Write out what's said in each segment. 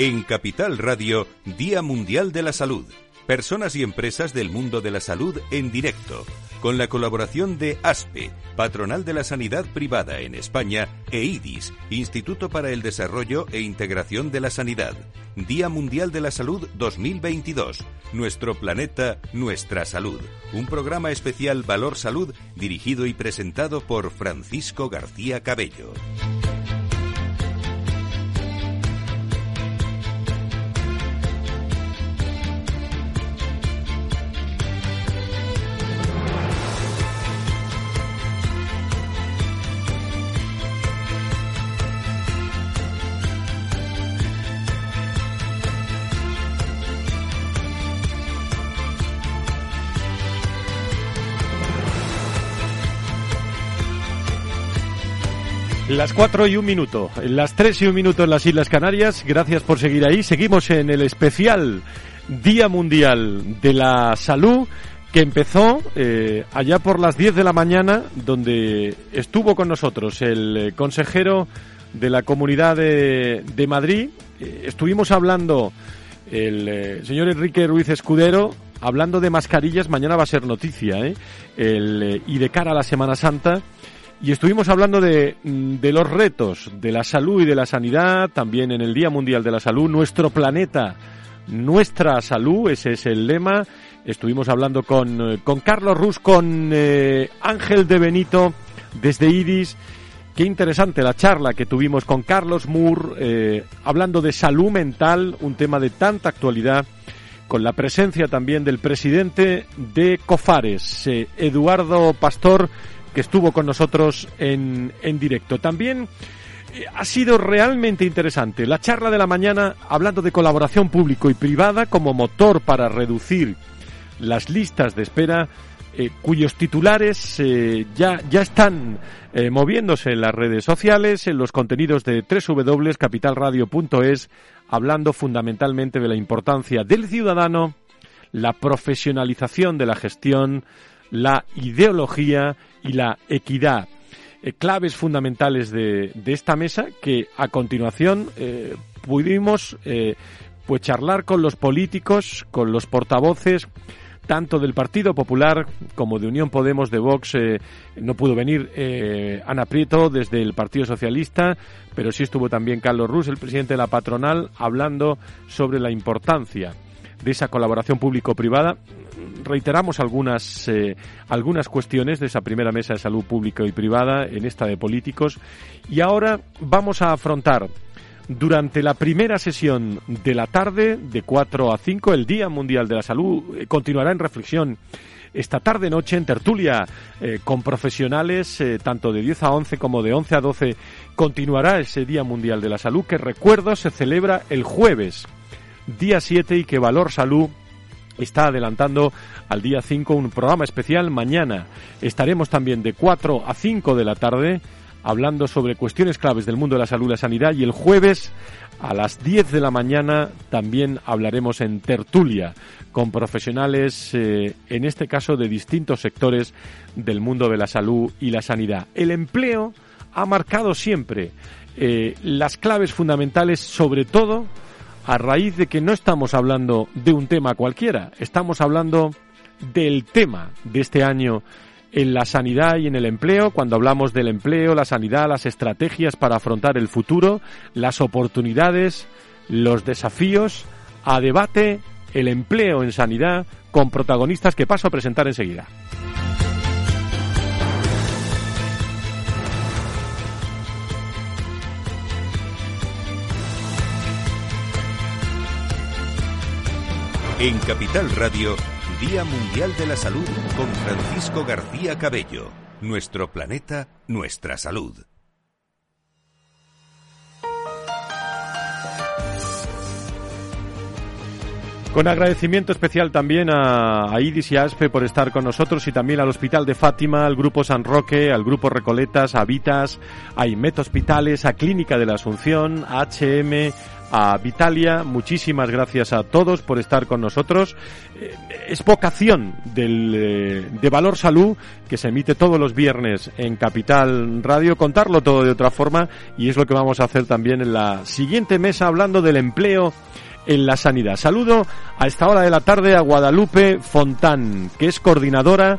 En Capital Radio, Día Mundial de la Salud. Personas y empresas del mundo de la salud en directo, con la colaboración de ASPE, Patronal de la Sanidad Privada en España, e IDIS, Instituto para el Desarrollo e Integración de la Sanidad. Día Mundial de la Salud 2022. Nuestro planeta, nuestra salud. Un programa especial Valor Salud dirigido y presentado por Francisco García Cabello. Las cuatro y un minuto, las tres y un minuto en las Islas Canarias. Gracias por seguir ahí. Seguimos en el especial Día Mundial de la Salud que empezó eh, allá por las 10 de la mañana, donde estuvo con nosotros el eh, consejero de la Comunidad de, de Madrid. Eh, estuvimos hablando el señor Enrique Ruiz Escudero, hablando de mascarillas. Mañana va a ser noticia, el, y de cara a la Semana Santa y estuvimos hablando de, mm, de, los retos de la salud y de la sanidad, también en el Día Mundial de la Salud, nuestro planeta, nuestra salud, ese es el lema. Estuvimos hablando con, eh, con Carlos Rus, con eh, Ángel de Benito, desde IDIS. Qué interesante la charla que tuvimos con Carlos Moore, eh, hablando de salud mental, un tema de tanta actualidad, con la presencia también del presidente de COFARES, Eduardo Pastor, que estuvo con nosotros en, en directo. También eh, ha sido realmente interesante la charla de la mañana hablando de colaboración público y privada como motor para reducir las listas de espera eh, cuyos titulares eh, ya, ya están moviéndose en las redes sociales, en los contenidos de www.capitalradio.es, hablando fundamentalmente de la importancia del ciudadano, la profesionalización de la gestión, la ideología y la equidad. Eh, claves fundamentales de, de, esta mesa que a continuación eh, pudimos eh, pues charlar con los políticos, con los portavoces tanto del Partido Popular como de Unión Podemos de Vox. no pudo venir Ana Prieto desde el Partido Socialista, pero sí estuvo también Carlos Rus, el presidente de la patronal, hablando sobre la importancia de esa colaboración público-privada. Reiteramos algunas, eh, algunas cuestiones de esa primera mesa de salud pública y privada, en esta de políticos, y ahora vamos a afrontar durante la primera sesión de la tarde, de 4 a 5, el Día Mundial de la Salud, eh, continuará en reflexión esta tarde-noche en tertulia eh, con profesionales, tanto de 10 a 11 como de 11 a 12, continuará ese Día Mundial de la Salud que recuerdo se celebra el jueves, día 7 y que Valor Salud está adelantando al día 5 un programa especial. Mañana estaremos también de 4 a 5 de la tarde hablando sobre cuestiones claves del mundo de la salud y la sanidad y el jueves a las 10 de la mañana también hablaremos en tertulia con profesionales, eh, en este caso de distintos sectores del mundo de la salud y la sanidad. El empleo ha marcado siempre eh, las claves fundamentales, sobre todo a raíz de que no estamos hablando de un tema cualquiera, estamos hablando del tema de este año en la sanidad y en el empleo, cuando hablamos del empleo, la sanidad, las estrategias para afrontar el futuro, las oportunidades, los desafíos, a debate el empleo en sanidad con protagonistas que paso a presentar enseguida. En Capital Radio, Día Mundial de la Salud con Francisco García Cabello. Nuestro planeta, nuestra salud. Con agradecimiento especial también a, IDIS y a ASPE por estar con nosotros y también al Hospital de Fátima, al Grupo San Roque, al Grupo Recoletas, a Vitas, a IMET Hospitales, a Clínica de la Asunción, a HM, a Vitalia. Muchísimas gracias a todos por estar con nosotros. Eh, es vocación del, eh, de Valor Salud que se emite todos los viernes en Capital Radio. Contarlo todo de otra forma y es lo que vamos a hacer también en la siguiente mesa hablando del empleo en la sanidad. Saludo a esta hora de la tarde a Guadalupe Fontán, que es coordinadora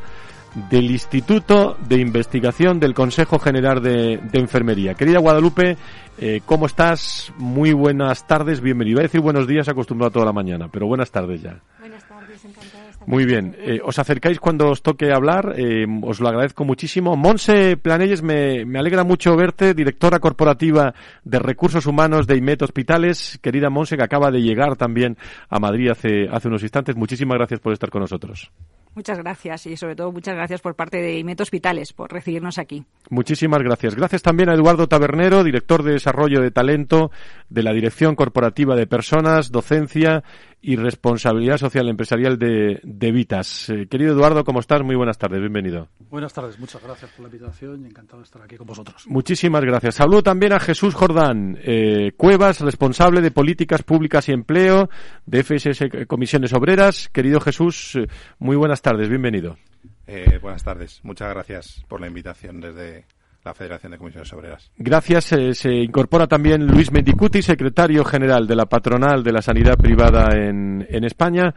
del Instituto de Investigación del Consejo General de, Enfermería. Querida Guadalupe, eh, ¿cómo estás? Muy buenas tardes, bienvenido. Iba a decir buenos días acostumbrado toda la mañana, pero buenas tardes ya. Buenas tardes, encantada de estar Muy bien, eh, os acercáis cuando os toque hablar, eh, os lo agradezco muchísimo. Monse Planelles, me, me alegra mucho verte, directora corporativa de Recursos Humanos de IMET Hospitales. Querida Monse, que acaba de llegar también a Madrid hace, hace unos instantes. Muchísimas gracias por estar con nosotros. Muchas gracias y sobre todo muchas gracias por parte de IMET Hospitales por recibirnos aquí. Muchísimas gracias. Gracias también a Eduardo Tabernero, director de Desarrollo de Talento de la Dirección Corporativa de Personas, Docencia y Responsabilidad Social Empresarial de, de Vitas. Eh, querido Eduardo, ¿cómo estás? Muy buenas tardes, bienvenido. Buenas tardes, muchas gracias por la invitación y encantado de estar aquí con vosotros. Muchísimas gracias. Saludo también a Jesús Jordán eh, Cuevas, responsable de Políticas Públicas y Empleo de FSS Comisiones Obreras. Querido Jesús, eh, muy buenas tardes, bienvenido. Eh, buenas tardes, muchas gracias por la invitación desde la Federación de Comisiones Obreras. Gracias. Eh, se incorpora también Luis Mendicuti, secretario general de la patronal de la sanidad privada en, en España.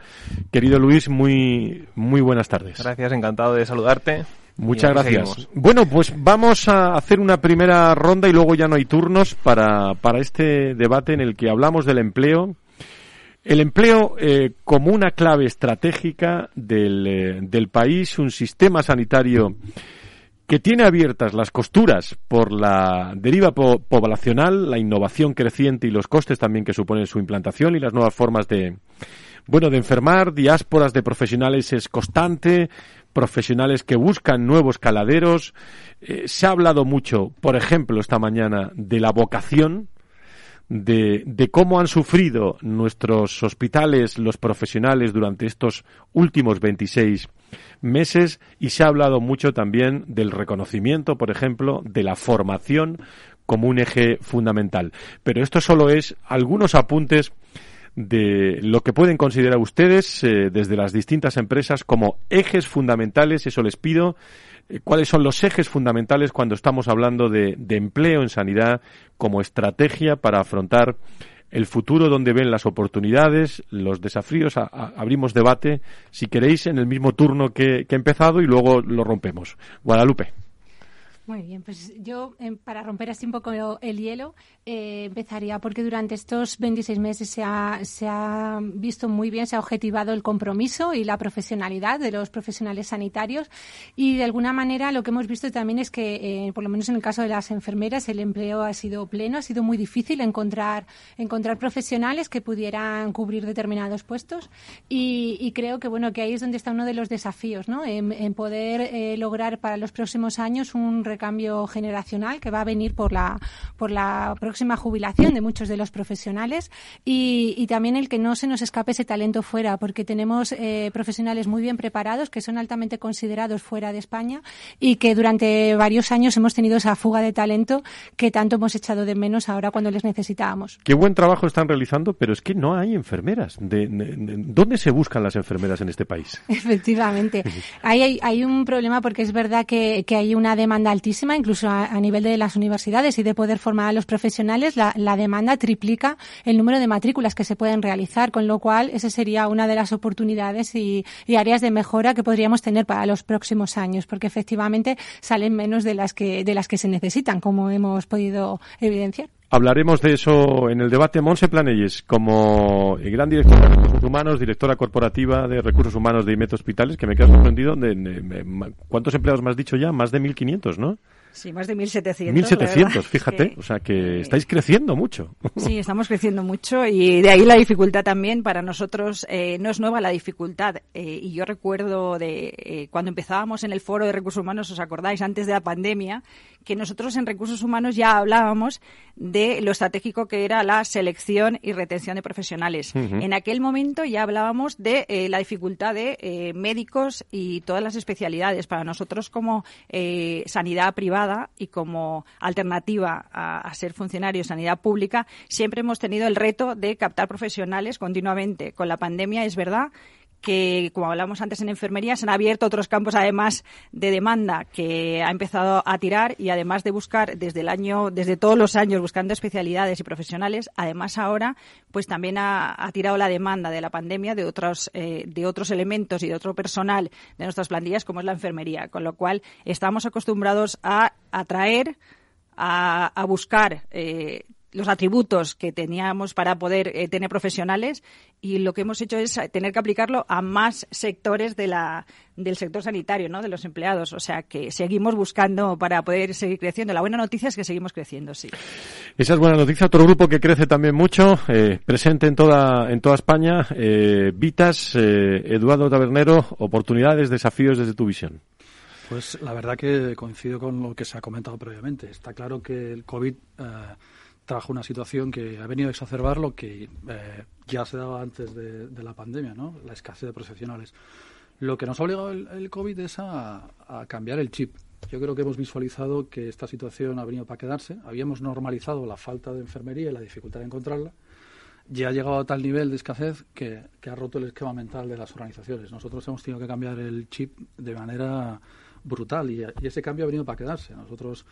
Querido Luis, muy, muy buenas tardes. Gracias, encantado de saludarte. Muchas gracias. seguimos. Bueno, pues vamos a hacer una primera ronda y luego ya no hay turnos para, para este debate en el que hablamos del empleo. El empleo eh, como una clave estratégica del, eh, del país, un sistema sanitario que tiene abiertas las costuras por la deriva po- poblacional, la innovación creciente y los costes también que supone su implantación y las nuevas formas de, bueno, de enfermar, diásporas de profesionales es constante, profesionales que buscan nuevos caladeros. Eh, se ha hablado mucho, por ejemplo, esta mañana de la vocación, de, de cómo han sufrido nuestros hospitales, los profesionales, durante estos últimos 26 meses y se ha hablado mucho también del reconocimiento, por ejemplo, de la formación como un eje fundamental. Pero esto solo es algunos apuntes de lo que pueden considerar ustedes eh, desde las distintas empresas como ejes fundamentales, eso les pido, eh, cuáles son los ejes fundamentales cuando estamos hablando de, de empleo en sanidad como estrategia para afrontar el futuro donde ven las oportunidades, los desafíos. Abrimos debate, si queréis, en el mismo turno que, que he empezado y luego lo rompemos. Guadalupe. Muy bien, pues yo em, para romper así un poco el hielo eh, empezaría porque durante estos 26 meses se ha, se ha visto muy bien, se ha objetivado el compromiso y la profesionalidad de los profesionales sanitarios y de alguna manera lo que hemos visto también es que, eh, por lo menos en el caso de las enfermeras, el empleo ha sido pleno, ha sido muy difícil encontrar, encontrar profesionales que pudieran cubrir determinados puestos y, y creo que bueno que ahí es donde está uno de los desafíos, ¿no? En, en poder eh, lograr para los próximos años un recambio generacional que va a venir por la por la próxima jubilación de muchos de los profesionales y, y también el que no se nos escape ese talento fuera, porque tenemos eh, profesionales muy bien preparados que son altamente considerados fuera de España y que durante varios años hemos tenido esa fuga de talento que tanto hemos echado de menos ahora cuando les necesitábamos. Qué buen trabajo están realizando, pero es que no hay enfermeras. De- de- de- ¿Dónde se buscan las enfermeras en este país? Efectivamente. Ahí hay, hay un problema porque es verdad que, que hay una demanda altísima, incluso a, nivel de las universidades y de poder formar a los profesionales, la, la demanda triplica el número de matrículas que se pueden realizar, con lo cual esa sería una de las oportunidades y, y áreas de mejora que podríamos tener para los próximos años, porque efectivamente salen menos de las que, de las que se necesitan, como hemos podido evidenciar. Hablaremos de eso en el debate. Monse Planelles, como gran directora de recursos humanos, directora corporativa de recursos humanos de IMET Hospitales, que me queda sorprendido. De- de- ¿Cuántos empleados me has dicho ya? Más de 1.500, ¿no? Sí, más de 1.700. 1.700, la verdad. fíjate. Que- O sea que estáis creciendo mucho. Sí, estamos creciendo mucho y de ahí la dificultad también para nosotros eh, no es nueva la dificultad. Eh, y yo recuerdo de eh, cuando empezábamos en el foro de recursos humanos, os acordáis, antes de la pandemia, que nosotros en recursos humanos ya hablábamos de lo estratégico que era la selección y retención de profesionales. En aquel momento ya hablábamos de eh, la dificultad de médicos y todas las especialidades. Para nosotros como eh, sanidad privada y como alternativa a, ser funcionario de sanidad pública, siempre hemos tenido el reto de captar profesionales continuamente. Con la pandemia es verdad que, como hablamos antes en enfermería, se han abierto otros campos además de demanda que ha empezado a tirar y además de buscar desde el año, desde todos los años buscando especialidades y profesionales, además ahora pues también ha, tirado la demanda de la pandemia de otros, eh, de otros elementos y de otro personal de nuestras plantillas como es la enfermería, con lo cual estamos acostumbrados a atraer a, a buscar eh, los atributos que teníamos para poder eh, tener profesionales y lo que hemos hecho es tener que aplicarlo a más sectores de la, del sector sanitario, ¿no? de los empleados. O sea que seguimos buscando para poder seguir creciendo. La buena noticia es que seguimos creciendo, sí. Esa es buena noticia. Otro grupo que crece también mucho, eh, presente en toda, en toda España, eh, Vitas, Eduardo Tabernero, oportunidades, desafíos desde tu visión. Pues la verdad que coincido con lo que se ha comentado previamente. Está claro que el COVID trajo una situación que ha venido a exacerbar lo que eh, ya se daba antes de, la pandemia, ¿no? la escasez de profesionales. Lo que nos ha obligado el, COVID es a, cambiar el chip. Yo creo que hemos visualizado que esta situación ha venido para quedarse. Habíamos normalizado la falta de enfermería y la dificultad de encontrarla. Ya ha llegado a tal nivel de escasez que, ha roto el esquema mental de las organizaciones. Nosotros hemos tenido que cambiar el chip de manera brutal y, y ese cambio ha venido para quedarse. Nosotros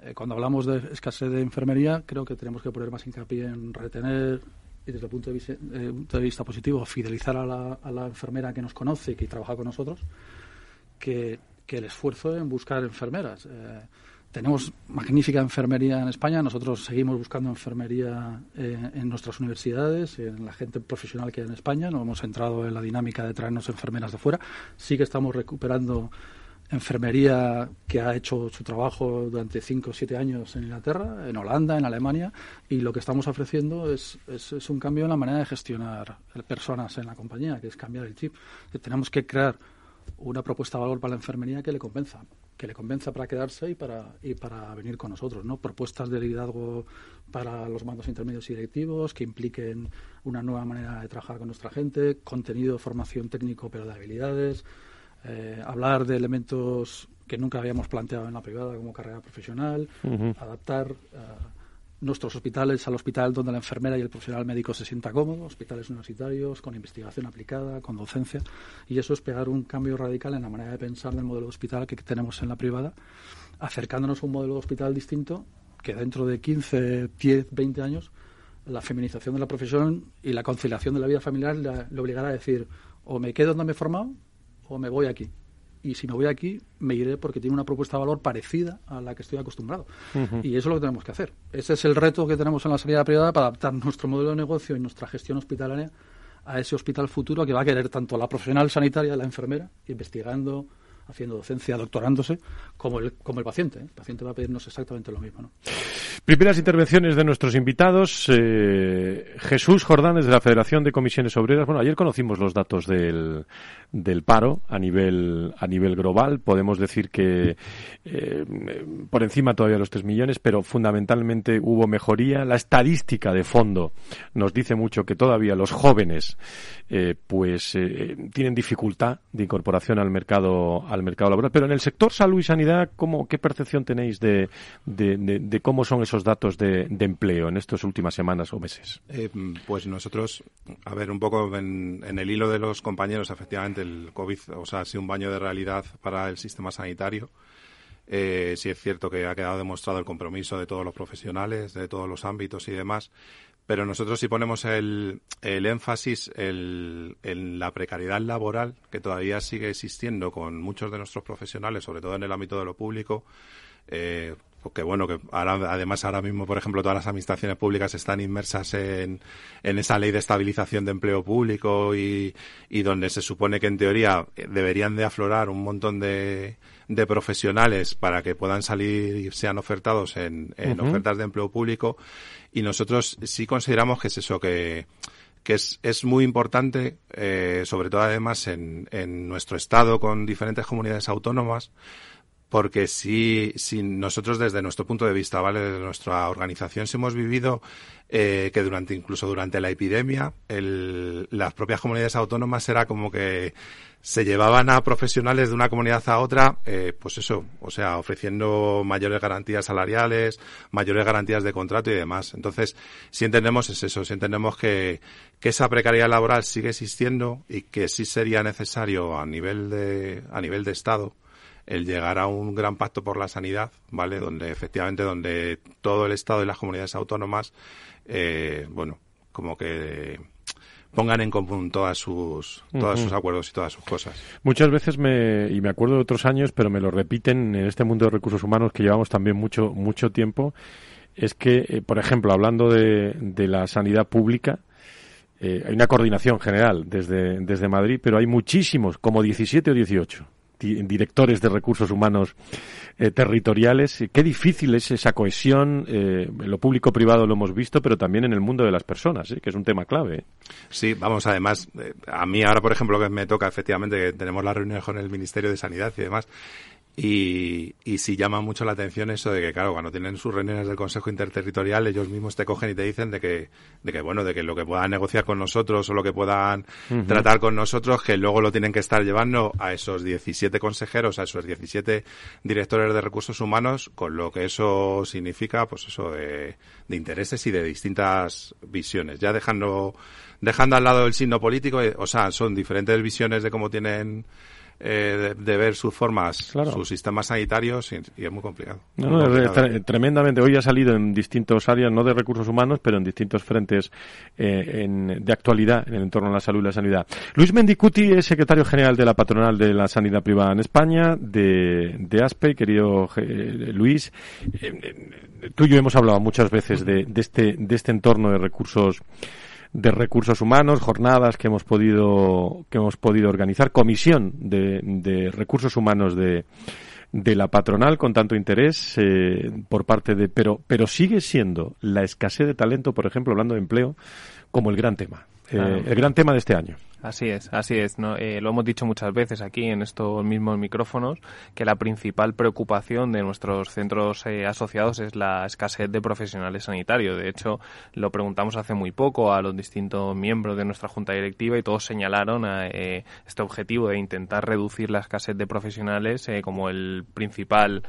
eh, cuando hablamos de escasez de enfermería, creo que tenemos que poner más hincapié en retener y desde el punto de vista, positivo, fidelizar a la, enfermera que nos conoce y que trabaja con nosotros, que, el esfuerzo en buscar enfermeras. Eh, tenemos magnífica enfermería en España, nosotros seguimos buscando enfermería eh, en nuestras universidades, en la gente profesional que hay en España, no hemos entrado en la dinámica de traernos enfermeras de fuera, sí que estamos recuperando enfermería que ha hecho su trabajo durante cinco o siete años en Inglaterra, en Holanda, en Alemania, y lo que estamos ofreciendo es, es, un cambio en la manera de gestionar personas en la compañía, que es cambiar el chip. Tenemos que crear una propuesta de valor para la enfermería que le convenza, que le convenza para quedarse y para, y para venir con nosotros, ¿no? Propuestas de liderazgo para los mandos intermedios y directivos que impliquen una nueva manera de trabajar con nuestra gente, contenido de formación técnico pero de habilidades, eh, hablar de elementos que nunca habíamos planteado en la privada como carrera profesional, adaptar eh, nuestros hospitales al hospital donde la enfermera y el profesional médico se sienta cómodo, hospitales universitarios con investigación aplicada, con docencia, y eso es pegar un cambio radical en la manera de pensar del modelo de hospital que tenemos en la privada, acercándonos a un modelo de hospital distinto que dentro de 15, 10, 20 años la feminización de la profesión y la conciliación de la vida familiar le, obligará a decir o me quedo donde me he formado o me voy aquí. Y si me voy aquí, me iré porque tiene una propuesta de valor parecida a la que estoy acostumbrado. Y eso es lo que tenemos que hacer. Ese es el reto que tenemos en la sanidad privada para adaptar nuestro modelo de negocio y nuestra gestión hospitalaria a ese hospital futuro que va a querer tanto la profesional sanitaria, la enfermera, investigando, haciendo docencia, doctorándose, como el, como el paciente. ¿eh? El paciente va a pedirnos exactamente lo mismo. ¿no? Primeras intervenciones de nuestros invitados. Eh, Jesús Jordán, desde la Federación de Comisiones Obreras. Bueno, ayer conocimos los datos del, paro a nivel, a nivel global. Podemos decir que eh, por encima todavía de los 3 millones, pero fundamentalmente hubo mejoría. La estadística de fondo nos dice mucho que todavía los jóvenes pues tienen dificultad de incorporación al mercado, mercado laboral. Pero en el sector salud y sanidad, ¿cómo, ¿qué percepción tenéis de, de, cómo son esos datos de, empleo en estas últimas semanas o meses? pues nosotros, a ver, un poco en, en el hilo de los compañeros, efectivamente, el COVID o sea, ha sido un baño de realidad para el sistema sanitario. Eh, sí es cierto que ha quedado demostrado el compromiso de todos los profesionales, de todos los ámbitos y demás, pero nosotros sí ponemos el, el énfasis en la precariedad laboral que todavía sigue existiendo con muchos de nuestros profesionales, sobre todo en el ámbito de lo público, eh, que bueno, que ahora, además ahora mismo, por ejemplo, todas las administraciones públicas están inmersas en, en esa ley de estabilización de empleo público y, y donde se supone que en teoría deberían de aflorar un montón de, de profesionales para que puedan salir y sean ofertados en, en ofertas de empleo público. Y nosotros sí consideramos que es eso que que es, es muy importante, eh, sobre todo además en, en nuestro estado con diferentes comunidades autónomas, porque si, si nosotros desde nuestro punto de vista, ¿vale? Desde nuestra organización, si hemos vivido eh, que durante, incluso durante la epidemia, el, las propias comunidades autónomas era como que se llevaban a profesionales de una comunidad a otra, eh, pues eso, o sea, ofreciendo mayores garantías salariales, mayores garantías de contrato y demás. Entonces, si entendemos es eso, si entendemos que, que esa precariedad laboral sigue existiendo y que sí sería necesario a nivel de, a nivel de Estado, el llegar a un gran pacto por la sanidad, ¿vale? Donde efectivamente, donde todo el Estado y las comunidades autónomas, eh, bueno, como que pongan en común todas sus todos sus acuerdos y todas sus cosas. Muchas veces me y me acuerdo de otros años, pero me lo repiten en este mundo de recursos humanos que llevamos también mucho mucho tiempo, es que eh, por ejemplo, hablando de, de la sanidad pública, eh, hay una coordinación general desde, desde Madrid, pero hay muchísimos, como 17 o 18 directores de recursos humanos eh, territoriales. Qué difícil es esa cohesión. Eh, en lo público-privado lo hemos visto, pero también en el mundo de las personas, ¿eh? que es un tema clave. Sí, vamos, además, a mí ahora, por ejemplo, que me toca efectivamente, que tenemos la reunión con el Ministerio de Sanidad y demás, y, y sí llama mucho la atención eso de que, claro, cuando tienen sus reuniones del Consejo Interterritorial, ellos mismos te cogen y te dicen de que, de que bueno, de que lo que puedan negociar con nosotros o lo que puedan tratar con nosotros, que luego lo tienen que estar llevando a esos 17 consejeros, a esos 17 directores de recursos humanos, con lo que eso significa, pues eso, de, de intereses y de distintas visiones. Ya dejando, dejando al lado el signo político, eh, o sea, son diferentes visiones de cómo tienen eh, de, ver sus formas, sus sistemas sanitarios y, es muy complicado. tremendamente. Hoy ha salido en distintos áreas, no de recursos humanos, pero en distintos frentes eh, de actualidad en el entorno a la salud y la sanidad. Luis Mendicuti es secretario general de la patronal de la sanidad privada en España, de, de ASPE. Querido eh, Luis, tú y yo hemos hablado muchas veces de, de, este, de este entorno de recursos de recursos humanos, jornadas que hemos podido que hemos podido organizar, comisión de, de recursos humanos de, de la patronal con tanto interés eh, por parte de pero pero sigue siendo la escasez de talento, por ejemplo, hablando de empleo, como el gran tema, eh, el gran tema de este año. Así es, así es. ¿no? Eh, lo hemos dicho muchas veces aquí en estos mismos micrófonos que la principal preocupación de nuestros centros eh, asociados es la escasez de profesionales sanitarios. De hecho, lo preguntamos hace muy poco a los distintos miembros de nuestra junta directiva y todos señalaron eh, este objetivo de intentar reducir la escasez de profesionales como el principal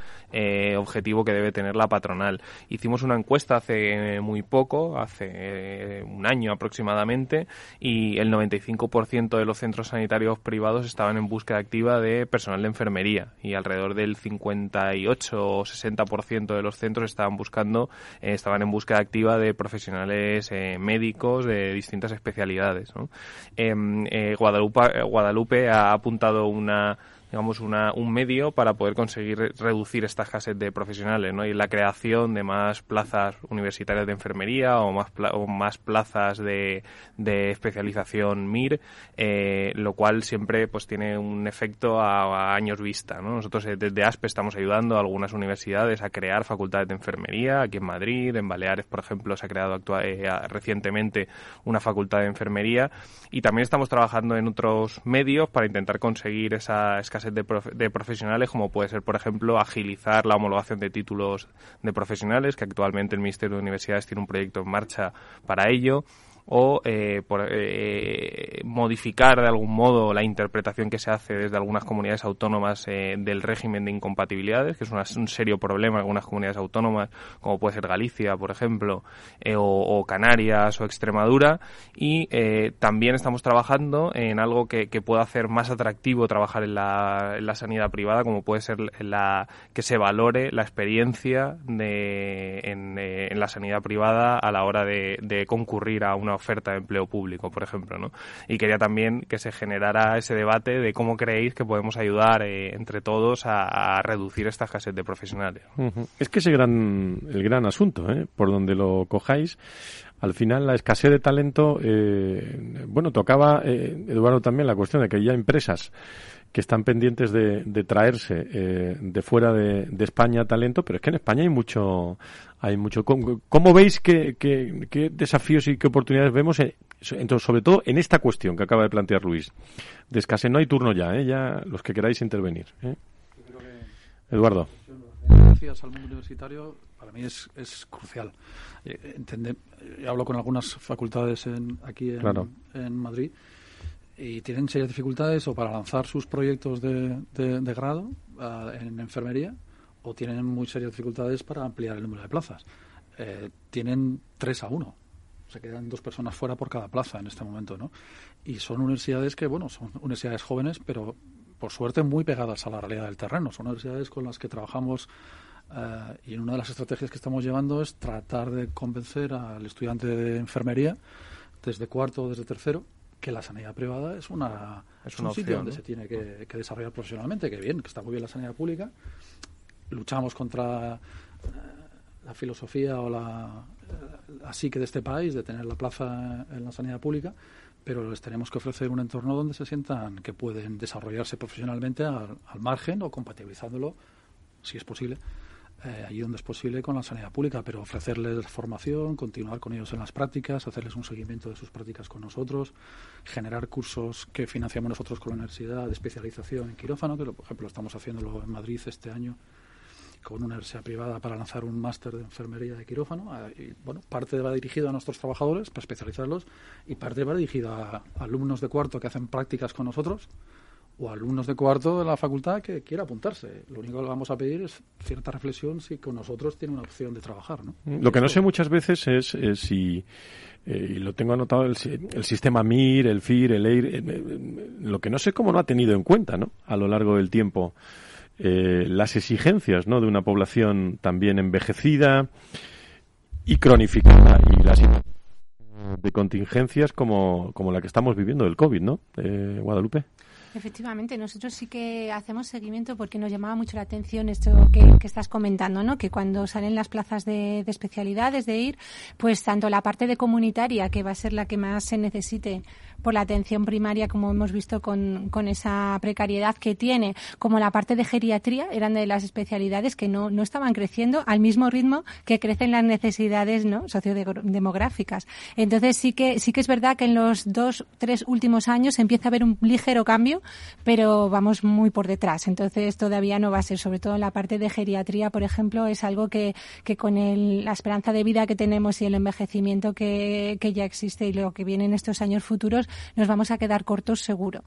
objetivo que debe tener la patronal. Hicimos una encuesta hace muy poco, hace un año aproximadamente, y el 95% de los centros sanitarios privados estaban en búsqueda activa de personal de enfermería y alrededor del 58 o 60% de los centros estaban buscando, eh, estaban en búsqueda activa de profesionales eh, médicos de distintas especialidades. Em, eh, Guadalupe, Guadalupe ha apuntado una digamos, una, un medio para poder conseguir reducir esta escasez de profesionales, ¿no? Y la creación de más plazas universitarias de enfermería o más, o más plazas de, de especialización MIR, eh, lo cual siempre pues tiene un efecto a, años vista, ¿no? Nosotros eh, desde ASPE estamos ayudando a algunas universidades a crear facultades de enfermería, aquí en Madrid, en Baleares, por ejemplo, se ha creado eh, recientemente una facultad de enfermería y también estamos trabajando en otros medios para intentar conseguir esa escasez de, profesionales, como puede ser, por ejemplo, agilizar la homologación de títulos de profesionales, que actualmente el Ministerio de Universidades tiene un proyecto en marcha para ello o eh, eh, modificar de algún modo la interpretación que se hace desde algunas comunidades autónomas eh, del régimen de incompatibilidades, que es un serio problema en algunas comunidades autónomas, como puede ser Galicia, por ejemplo, o, Canarias o Extremadura. Y también estamos trabajando en algo que, pueda hacer más atractivo trabajar en la, sanidad privada, como puede ser que se valore la experiencia de, en, en la sanidad privada a la hora de, de concurrir a una oferta de empleo público, por ejemplo, ¿no? Y quería también que se generara ese debate de cómo creéis que podemos ayudar eh, entre todos a, reducir esta escasez de profesionales. Es que ese gran, el gran asunto, ¿eh? por donde lo cojáis, al final la escasez de talento, eh, bueno, tocaba, eh, Eduardo, también la cuestión de que ya empresas que están pendientes de, traerse eh, de fuera de, España talento, pero es que en España hay mucho, hay mucho. ¿Cómo, veis qué, qué, desafíos y qué oportunidades vemos, entonces, sobre todo en esta cuestión que acaba de plantear Luis? De escasez no hay turno ya, ¿eh? ya los que queráis intervenir. ¿eh? Eduardo. Gracias al mundo universitario para mí es, es crucial. Eh, entender, eh, hablo con algunas facultades en, aquí en, en Madrid y tienen serias dificultades o para lanzar sus proyectos de, de, grado uh, en enfermería o tienen muy serias dificultades para ampliar el número de plazas. Eh, tienen tres a uno. Se quedan dos personas fuera por cada plaza en este momento, ¿no? Y son universidades que, bueno, son universidades jóvenes, pero por suerte muy pegadas a la realidad del terreno. Son universidades con las que trabajamos uh, y una de las estrategias que estamos llevando es tratar de convencer al estudiante de enfermería desde cuarto o desde tercero que la sanidad privada es una es, un sitio donde se tiene que, desarrollar profesionalmente, que bien, que está muy bien la sanidad pública. Luchamos contra eh, la filosofía o la, así que de este país de tener la plaza en la sanidad pública, pero les tenemos que ofrecer un entorno donde se sientan que pueden desarrollarse profesionalmente al margen o compatibilizándolo, si es posible, eh, allí donde es posible con la sanidad pública, pero ofrecerles formación, continuar con ellos en las prácticas, hacerles un seguimiento de sus prácticas con nosotros, generar cursos que financiamos nosotros con la universidad de especialización en quirófano, que por ejemplo estamos haciéndolo en Madrid este año con una universidad privada para lanzar un máster de enfermería de quirófano. Eh, y, bueno, parte va dirigido a nuestros trabajadores para especializarlos y parte va dirigida a alumnos de cuarto que hacen prácticas con nosotros o alumnos de cuarto de la facultad que quiera apuntarse. Lo único que le vamos a pedir es cierta reflexión si con nosotros tiene una opción de trabajar. ¿no? Lo que no sé muchas veces es, si, eh, y lo tengo anotado, el, sistema MIR, el FIR, el EIR, eh, eh, lo que no sé cómo no ha tenido en cuenta ¿no? a lo largo del tiempo las exigencias ¿no? de una población también envejecida y cronificada y las de contingencias como, como la que estamos viviendo del COVID, ¿no? Guadalupe. Efectivamente, nosotros sí que hacemos seguimiento porque nos llamaba mucho la atención esto que, estás comentando, ¿no? Que cuando salen las plazas de, de, especialidades de ir, pues tanto la parte de comunitaria, que va a ser la que más se necesite por la atención primaria, como hemos visto con, con esa precariedad que tiene, como la parte de geriatría, eran de las especialidades que no, no estaban creciendo al mismo ritmo que crecen las necesidades ¿no? sociodemográficas. Entonces sí que, sí que es verdad que en los dos, tres últimos años empieza a haber un ligero cambio, pero vamos muy por detrás. Entonces todavía no va a ser, sobre todo en la parte de geriatría, por ejemplo, es algo que, que con el, la esperanza de vida que tenemos y el envejecimiento que, que ya existe y lo que viene en estos años futuros, nos vamos a quedar cortos seguro.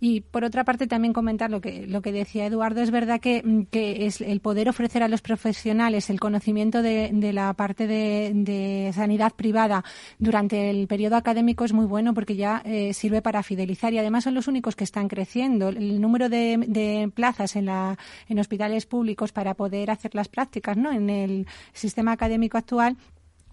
Y por otra parte también comentar lo que, lo que decía Eduardo, es verdad que, mm, que es el poder ofrecer a los profesionales el conocimiento de, de la parte de, sanidad privada durante el periodo académico es muy bueno porque ya eh, sirve para fidelizar y además son los únicos que están creciendo. El número de, de plazas en, la, en hospitales públicos para poder hacer las prácticas ¿no? en el sistema académico actual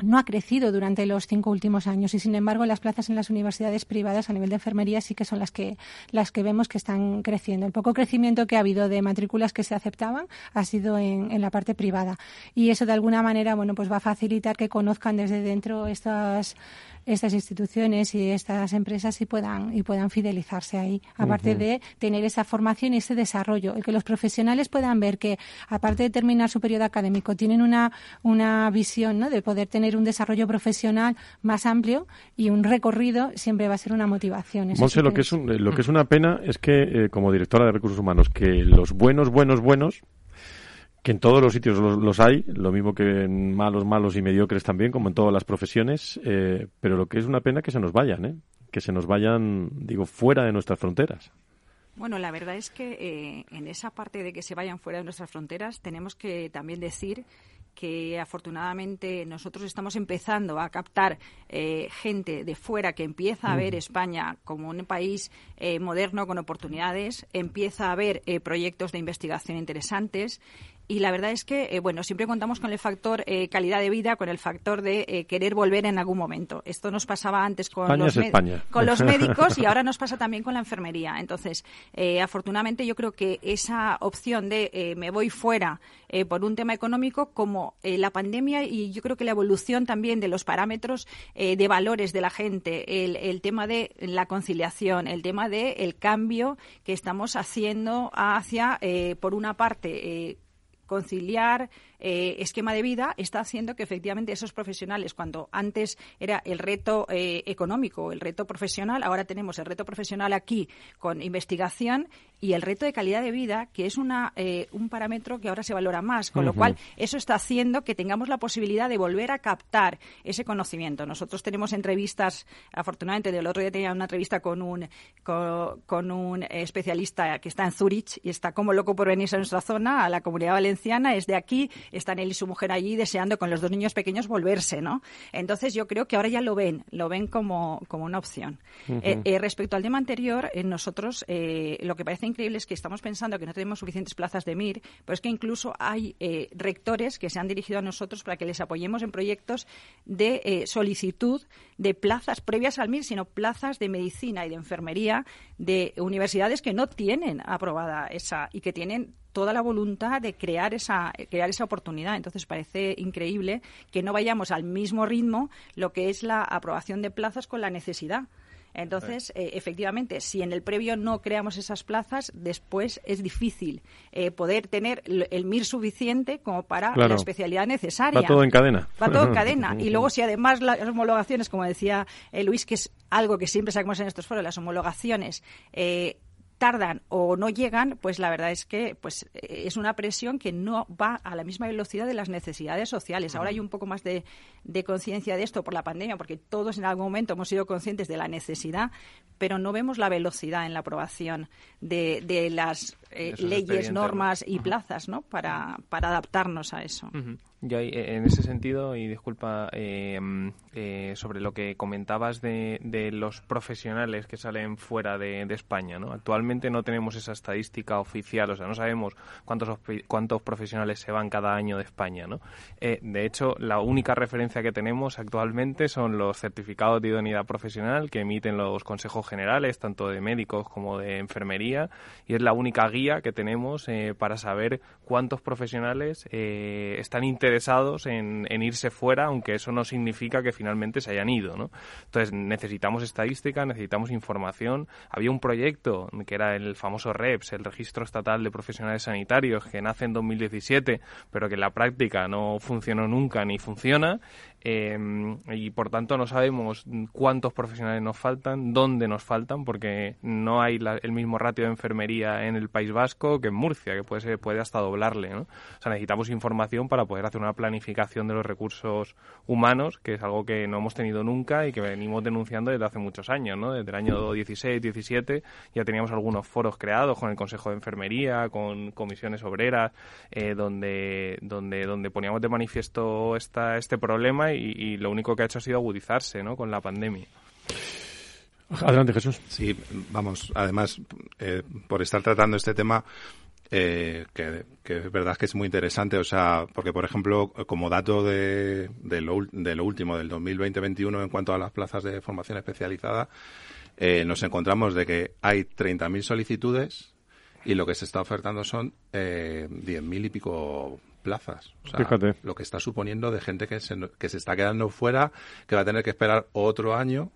no ha crecido durante los cinco últimos años y sin embargo las plazas en las universidades privadas a nivel de enfermería sí que son las que las que vemos que están creciendo. El poco crecimiento que ha habido de matrículas que se aceptaban ha sido en, en la parte privada y eso de alguna manera bueno pues va a facilitar que conozcan desde dentro estas estas instituciones y estas empresas y puedan y puedan fidelizarse ahí aparte de tener esa formación y ese desarrollo. El que los profesionales puedan ver que aparte de terminar su periodo académico tienen una una visión ¿no? de poder tener un desarrollo profesional más amplio y un recorrido siempre va a ser una motivación Monse, lo que es lo que es una pena es que eh, como directora de recursos humanos que los buenos buenos buenos que en todos los sitios los, hay, lo mismo que en malos, malos y mediocres también, como en todas las profesiones, eh, pero lo que es una pena que se nos vayan, ¿eh? que se nos vayan, digo, fuera de nuestras fronteras. Bueno, la verdad es que eh, en esa parte de que se vayan fuera de nuestras fronteras tenemos que también decir que afortunadamente nosotros estamos empezando a captar eh, gente de fuera que empieza a ver España como un país eh, moderno con oportunidades, empieza a ver eh, proyectos de investigación interesantes y la verdad es que, eh, bueno, siempre contamos con el factor eh, calidad de vida, con el factor de eh, querer volver en algún momento. Esto nos pasaba antes con, los, con los médicos y ahora nos pasa también con la enfermería. Entonces, afortunadamente yo creo que esa opción de me voy fuera por un tema económico, como la pandemia y yo creo que la evolución también de los parámetros de valores de la gente, el, el tema de la conciliación, el tema del el cambio que estamos haciendo hacia, por una parte, conciliar eh, esquema de vida está haciendo que efectivamente esos profesionales, cuando antes era el reto eh, económico, el reto profesional, ahora tenemos el reto profesional aquí con investigación y el reto de calidad de vida, que es una, eh, un parámetro que ahora se valora más, con lo cual eso está haciendo que tengamos la posibilidad de volver a captar ese conocimiento. Nosotros tenemos entrevistas, afortunadamente, del otro día tenía una entrevista con un, con, un especialista que está en Zurich y está como loco por venirse a nuestra zona, a la comunidad valenciana, es de aquí, están él y su mujer allí deseando con los dos niños pequeños volverse, ¿no? Entonces yo creo que ahora ya lo ven, lo ven como, como una opción. Eh, eh, respecto al tema anterior, nosotros lo que parece increíble es que estamos pensando que no tenemos suficientes plazas de MIR, pero es que incluso hay eh, rectores que se han dirigido a nosotros para que les apoyemos en proyectos de eh, solicitud de plazas previas al MIR, sino plazas de medicina y de enfermería de universidades que no tienen aprobada esa y que tienen toda la voluntad de crear esa, crear esa oportunidad. Entonces parece increíble que no vayamos al mismo ritmo lo que es la aprobación de plazas con la necesidad. Entonces, eh, efectivamente, si en el previo no creamos esas plazas, después es difícil eh, poder tener el MIR suficiente como para la especialidad necesaria. Va todo en cadena. Va todo en cadena. y luego, si además las homologaciones, como decía eh, Luis, que es algo que siempre sacamos en estos foros, las homologaciones tardan o no llegan, pues la verdad es que pues es una presión que no va a la misma velocidad de las necesidades sociales. Ahora hay un poco más de, de conciencia de esto por la pandemia, porque todos en algún momento hemos sido conscientes de la necesidad, pero no vemos la velocidad en la aprobación de, de las eh, leyes, normas y plazas, ¿no? Para, para adaptarnos a eso. Yo en ese sentido, y disculpa, eh, eh, sobre lo que comentabas de, de, los profesionales que salen fuera de, España, ¿no? Actualmente no tenemos esa estadística oficial, o sea, no sabemos cuántos, cuántos profesionales se van cada año de España, ¿no? de hecho, la única referencia que tenemos actualmente son los certificados de idoneidad profesional que emiten los consejos generales, tanto de médicos como de enfermería, y es la única guía que tenemos para saber cuántos profesionales están interesados interesados en, irse fuera, aunque eso no significa que finalmente se hayan ido, ¿no? Entonces necesitamos estadística, necesitamos información. Había un proyecto que era el famoso REPS, el Registro Estatal de Profesionales Sanitarios, que nace en 2017, pero que en la práctica no funcionó nunca ni funciona. Em, y por tanto no sabemos cuántos profesionales nos faltan, dónde nos faltan, porque no hay el mismo ratio de enfermería en el País Vasco que en Murcia, que puede, ser, puede hasta doblarle. ¿no? O sea, necesitamos información para poder hacer una planificación de los recursos humanos, que es algo que no hemos tenido nunca y que venimos denunciando desde hace muchos años. ¿no? Desde el año 16, 17 ya teníamos algunos foros creados con el Consejo de Enfermería, con comisiones obreras, eh, donde, donde, donde poníamos de manifiesto esta, este problema y, lo único que ha hecho ha sido agudizarse ¿no? con la pandemia. Adelante, Jesús. Sí, vamos, además, eh, por estar tratando este tema, eh, que, es verdad que es muy interesante, o sea, porque, por ejemplo, como dato de, de, lo, de lo último, del 2020-21, en cuanto a las plazas de formación especializada, eh, nos encontramos de que hay 30.000 solicitudes y lo que se está ofertando son eh, 10.000 y pico plazas. Lo que está suponiendo de gente que se, que se está quedando fuera, que va a tener que esperar otro año.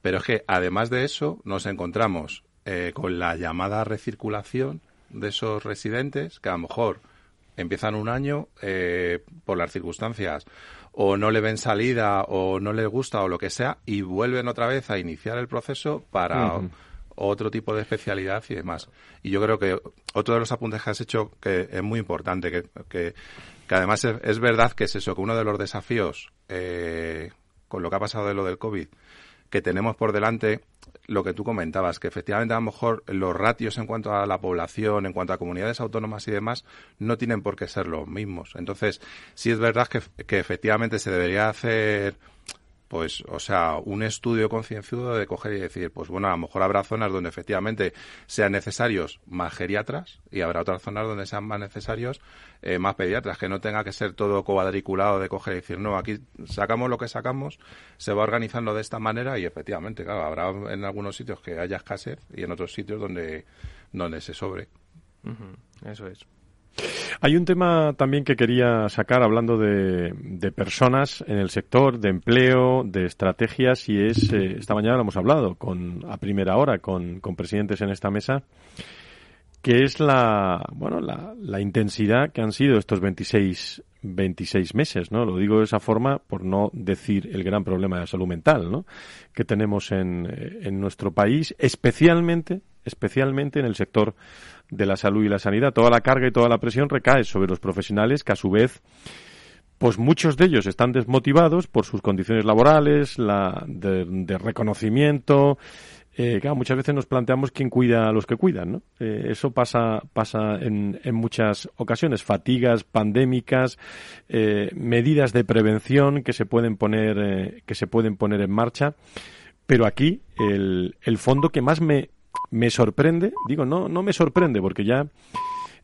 Pero es que, además de eso, nos encontramos eh, con la llamada recirculación de esos residentes, que a lo mejor empiezan un año eh, por las circunstancias o no le ven salida o no les gusta o lo que sea y vuelven otra vez a iniciar el proceso para otro tipo de especialidad y demás. Y yo creo que otro de los apuntes que has hecho que es muy importante, que, que, además es, verdad que es eso, que uno de los desafíos eh, con lo que ha pasado de lo del COVID que tenemos por delante lo que tú comentabas, que efectivamente a lo mejor los ratios en cuanto a la población, en cuanto a comunidades autónomas y demás, no tienen por qué ser los mismos. Entonces, sí es verdad que, que efectivamente se debería hacer pues, o sea, un estudio concienzudo de coger y decir, pues bueno, a lo mejor habrá zonas donde efectivamente sean necesarios más geriatras y habrá otras zonas donde sean más necesarios eh, más pediatras, que no tenga que ser todo cuadriculado de coger y decir, no, aquí sacamos lo que sacamos, se va organizando de esta manera y efectivamente, claro, habrá en algunos sitios que haya escasez y en otros sitios donde, donde se sobre. Eso es. Hay un tema también que quería sacar hablando de, personas en el sector, de empleo, de estrategias, y es, eh, esta mañana lo hemos hablado con, a primera hora con, presidentes en esta mesa, que es la, bueno, la, la intensidad que han sido estos 26, 26 meses, ¿no? Lo digo de esa forma por no decir el gran problema de salud mental, ¿no? Que tenemos en, en nuestro país, especialmente especialmente en el sector de la salud y la sanidad. Toda la carga y toda la presión recae sobre los profesionales que a su vez pues muchos de ellos están desmotivados por sus condiciones laborales, la de, reconocimiento. Eh, claro, muchas veces nos planteamos quién cuida a los que cuidan, ¿no? Eh, eso pasa, pasa en, en, muchas ocasiones. Fatigas pandémicas, eh, medidas de prevención que se pueden poner, que se pueden poner en marcha. Pero aquí, el, el fondo que más me, me sorprende, digo, no, no me sorprende porque ya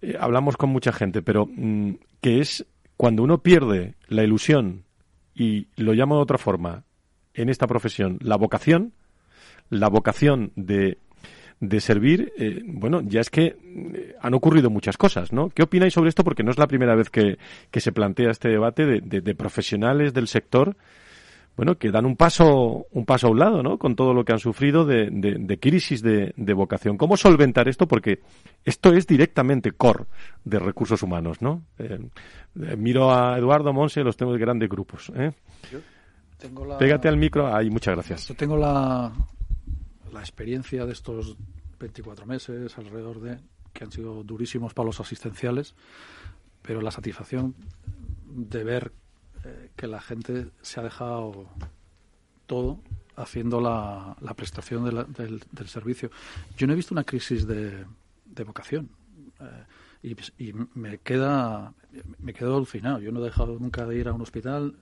eh, hablamos con mucha gente, pero mm, que es cuando uno pierde la ilusión y lo llamo de otra forma en esta profesión, la vocación, la vocación de, de servir, eh, bueno, ya es que eh, han ocurrido muchas cosas, ¿no? ¿Qué opináis sobre esto? Porque no es la primera vez que, que se plantea este debate de, de, de profesionales del sector bueno, que dan un paso, un paso a un lado, ¿no? Con todo lo que han sufrido de, de, crisis de, vocación. ¿Cómo solventar esto? Porque esto es directamente core de recursos humanos, ¿no? Eh, eh, miro a Eduardo Monse, los tengo de grandes grupos. ¿eh? Pégate al micro. Ay, muchas gracias. Yo tengo la, la experiencia de estos 24 meses alrededor de que han sido durísimos para los asistenciales, pero la satisfacción de ver que la gente se ha dejado todo haciendo la, prestación del, servicio. Yo no he visto una crisis de, vocación eh, y, me queda me quedo alucinado. Yo no he dejado nunca de ir a un hospital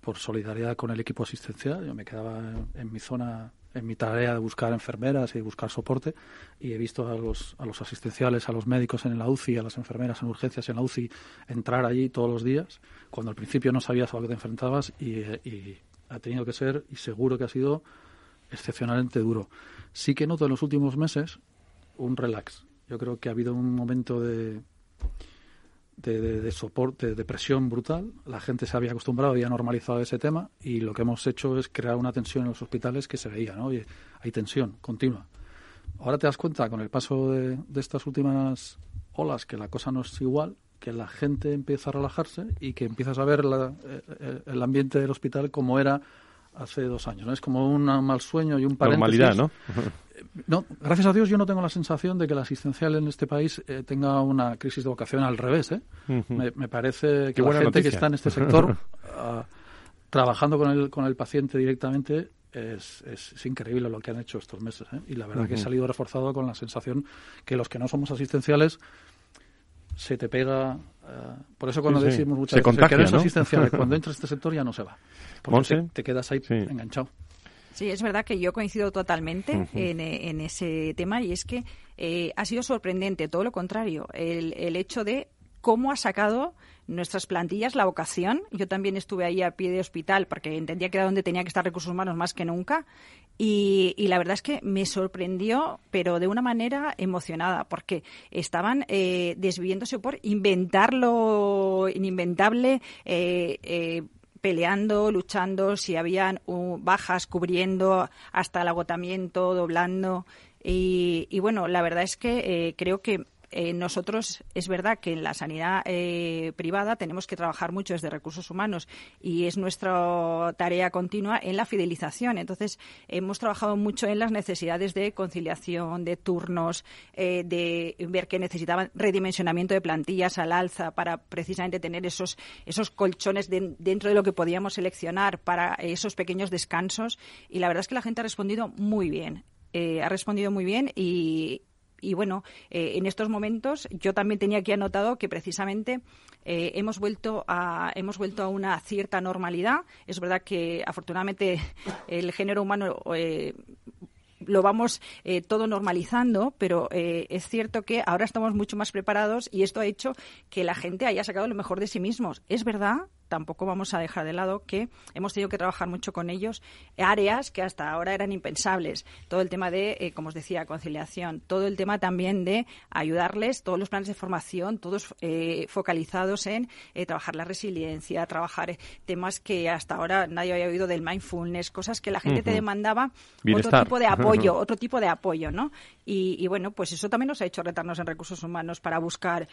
por solidaridad con el equipo asistencial. Yo me quedaba en mi zona en mi tarea de buscar enfermeras y buscar soporte y he visto a los, a los asistenciales, a los médicos en la UCI, a las enfermeras en urgencias en la UCI entrar allí todos los días, cuando al principio no sabías a lo que te enfrentabas y, ha tenido que ser, y seguro que ha sido, excepcionalmente duro. Sí que noto en los últimos meses un relax. Yo creo que ha habido un momento de de, soporte, de presión brutal. La gente se había acostumbrado y ha normalizado ese tema y lo que hemos hecho es crear una tensión en los hospitales que se veía, ¿no? hay tensión continua. Ahora te das cuenta con el paso de, estas últimas olas que la cosa no es igual, que la gente empieza a relajarse y que empiezas a ver eh, eh, el ambiente del hospital como era hace dos años. ¿no? Es como un mal sueño y un paréntesis. Normalidad, ¿no? no, gracias a Dios yo no tengo la sensación de que la asistencial en este país eh, tenga una crisis de vocación al revés. ¿eh? me, parece que la gente que está en este sector ah, trabajando con el, con el paciente directamente es, es, increíble lo que han hecho estos meses. ¿eh? Y la verdad que he salido reforzado con la sensación que los que no somos asistenciales se te pega. Por eso cuando decimos muchas veces que eres asistencial, cuando entras a este sector ya no se va. Porque te, quedas ahí enganchado. Sí, es verdad que yo coincido totalmente en, ese tema y es que eh, ha sido sorprendente, todo lo contrario, el, el hecho de cómo ha sacado nuestras plantillas la vocación. Yo también estuve ahí a pie de hospital porque entendía que era donde tenía que estar recursos humanos más que nunca. Y, la verdad es que me sorprendió, pero de una manera emocionada, porque estaban eh, por inventar lo ininventable. Eh, eh, peleando, luchando, si habían uh, bajas, cubriendo hasta el agotamiento, doblando. Y, y bueno, la verdad es que eh, creo que eh, nosotros es verdad que en la sanidad eh, privada tenemos que trabajar mucho desde recursos humanos y es nuestra tarea continua en la fidelización. Entonces, hemos trabajado mucho en las necesidades de conciliación, de turnos, eh, de ver que necesitaban redimensionamiento de plantillas al alza para precisamente tener esos, esos colchones dentro de lo que podíamos seleccionar para esos pequeños descansos. Y la verdad es que la gente ha respondido muy bien. ha respondido muy bien y, y bueno, eh, en estos momentos yo también tenía aquí anotado que precisamente eh, hemos vuelto a hemos vuelto a una cierta normalidad. Es verdad que afortunadamente el género humano eh, lo vamos todo normalizando, pero es cierto que ahora estamos mucho más preparados y esto ha hecho que la gente haya sacado lo mejor de sí mismos. Es verdad tampoco vamos a dejar de lado que hemos tenido que trabajar mucho con ellos áreas que hasta ahora eran impensables. Todo el tema de, eh, como os decía, conciliación, todo el tema también de ayudarles, todos los planes de formación, todos eh, focalizados en eh, trabajar la resiliencia, trabajar temas que hasta ahora nadie había oído del mindfulness, cosas que la gente te demandaba otro tipo de apoyo, otro tipo de apoyo, ¿no? Y, bueno, pues eso también nos ha hecho retarnos en recursos humanos para buscar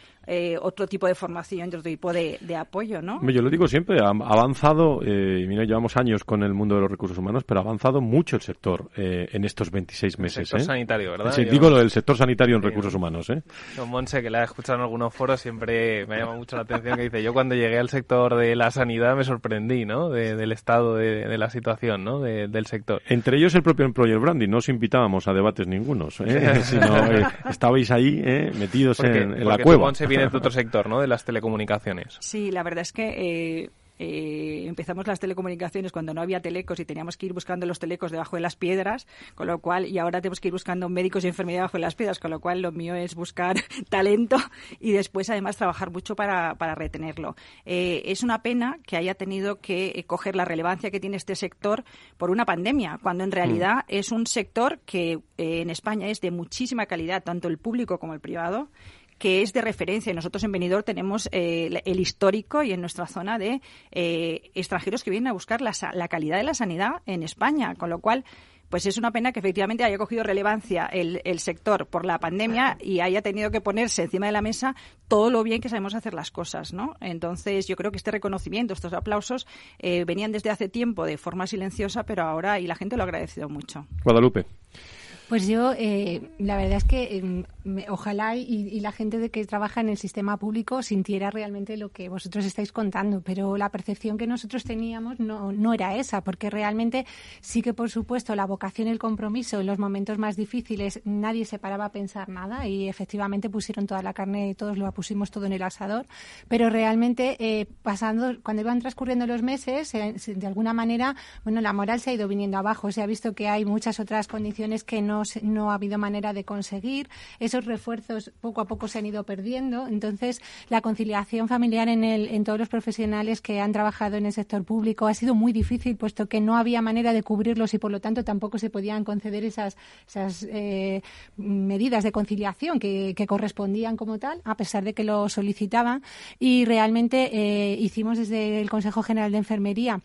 otro tipo de formación y otro tipo de, apoyo, ¿no? Yo lo digo digo siempre, ha avanzado, eh, mira, llevamos años con el mundo de los recursos humanos, pero ha avanzado mucho el sector eh, en estos 26 meses. El sector sanitario, ¿verdad? Sí, digo lo del sector sanitario en recursos humanos. ¿eh? Don Monse, que la he escuchado en algunos foros, siempre me ha llamado mucho la atención que dice, yo cuando llegué al sector de la sanidad me sorprendí, ¿no? del estado de, la situación, ¿no? del sector. Entre ellos el propio employer branding, no os invitábamos a debates ningunos, ¿eh? sino estabais ahí metidos en, la cueva. Monse viene de otro sector, ¿no? De las telecomunicaciones. Sí, la verdad es que eh, eh, empezamos las telecomunicaciones cuando no había telecos y teníamos que ir buscando los telecos debajo de las piedras, con lo cual, y ahora tenemos que ir buscando médicos y enfermería debajo de las piedras, con lo cual lo mío es buscar talento y después además trabajar mucho para, para retenerlo. Eh, es una pena que haya tenido que coger la relevancia que tiene este sector por una pandemia, cuando en realidad mm. es un sector que en España es de muchísima calidad, tanto el público como el privado que es de referencia. Nosotros en Benidorm tenemos eh, el histórico y en nuestra zona de eh, extranjeros que vienen a buscar la, la calidad de la sanidad en España, con lo cual pues es una pena que efectivamente haya cogido relevancia el, el, sector por la pandemia y haya tenido que ponerse encima de la mesa todo lo bien que sabemos hacer las cosas, ¿no? Entonces yo creo que este reconocimiento, estos aplausos eh, venían desde hace tiempo de forma silenciosa, pero ahora y la gente lo ha agradecido mucho. Guadalupe. Pues yo, eh, la verdad es que em, ojalá y, la gente de que trabaja en el sistema público sintiera realmente lo que vosotros estáis contando, pero la percepción que nosotros teníamos no, no era esa, porque realmente sí que, por supuesto, la vocación y el compromiso en los momentos más difíciles nadie se paraba a pensar nada y efectivamente pusieron toda la carne, todos lo pusimos todo en el asador, pero realmente eh, pasando, cuando iban transcurriendo los meses, eh, de alguna manera, bueno, la moral se ha ido viniendo abajo, se ha visto que hay muchas otras condiciones que no no, ha habido manera de conseguir. Esos refuerzos poco a poco se han ido perdiendo. Entonces, la conciliación familiar en, el, en todos los profesionales que han trabajado en el sector público ha sido muy difícil, puesto que no había manera de cubrirlos y, por lo tanto, tampoco se podían conceder esas, eh, medidas de conciliación que, correspondían como tal, a pesar de que lo solicitaban. Y realmente eh, hicimos desde el Consejo General de Enfermería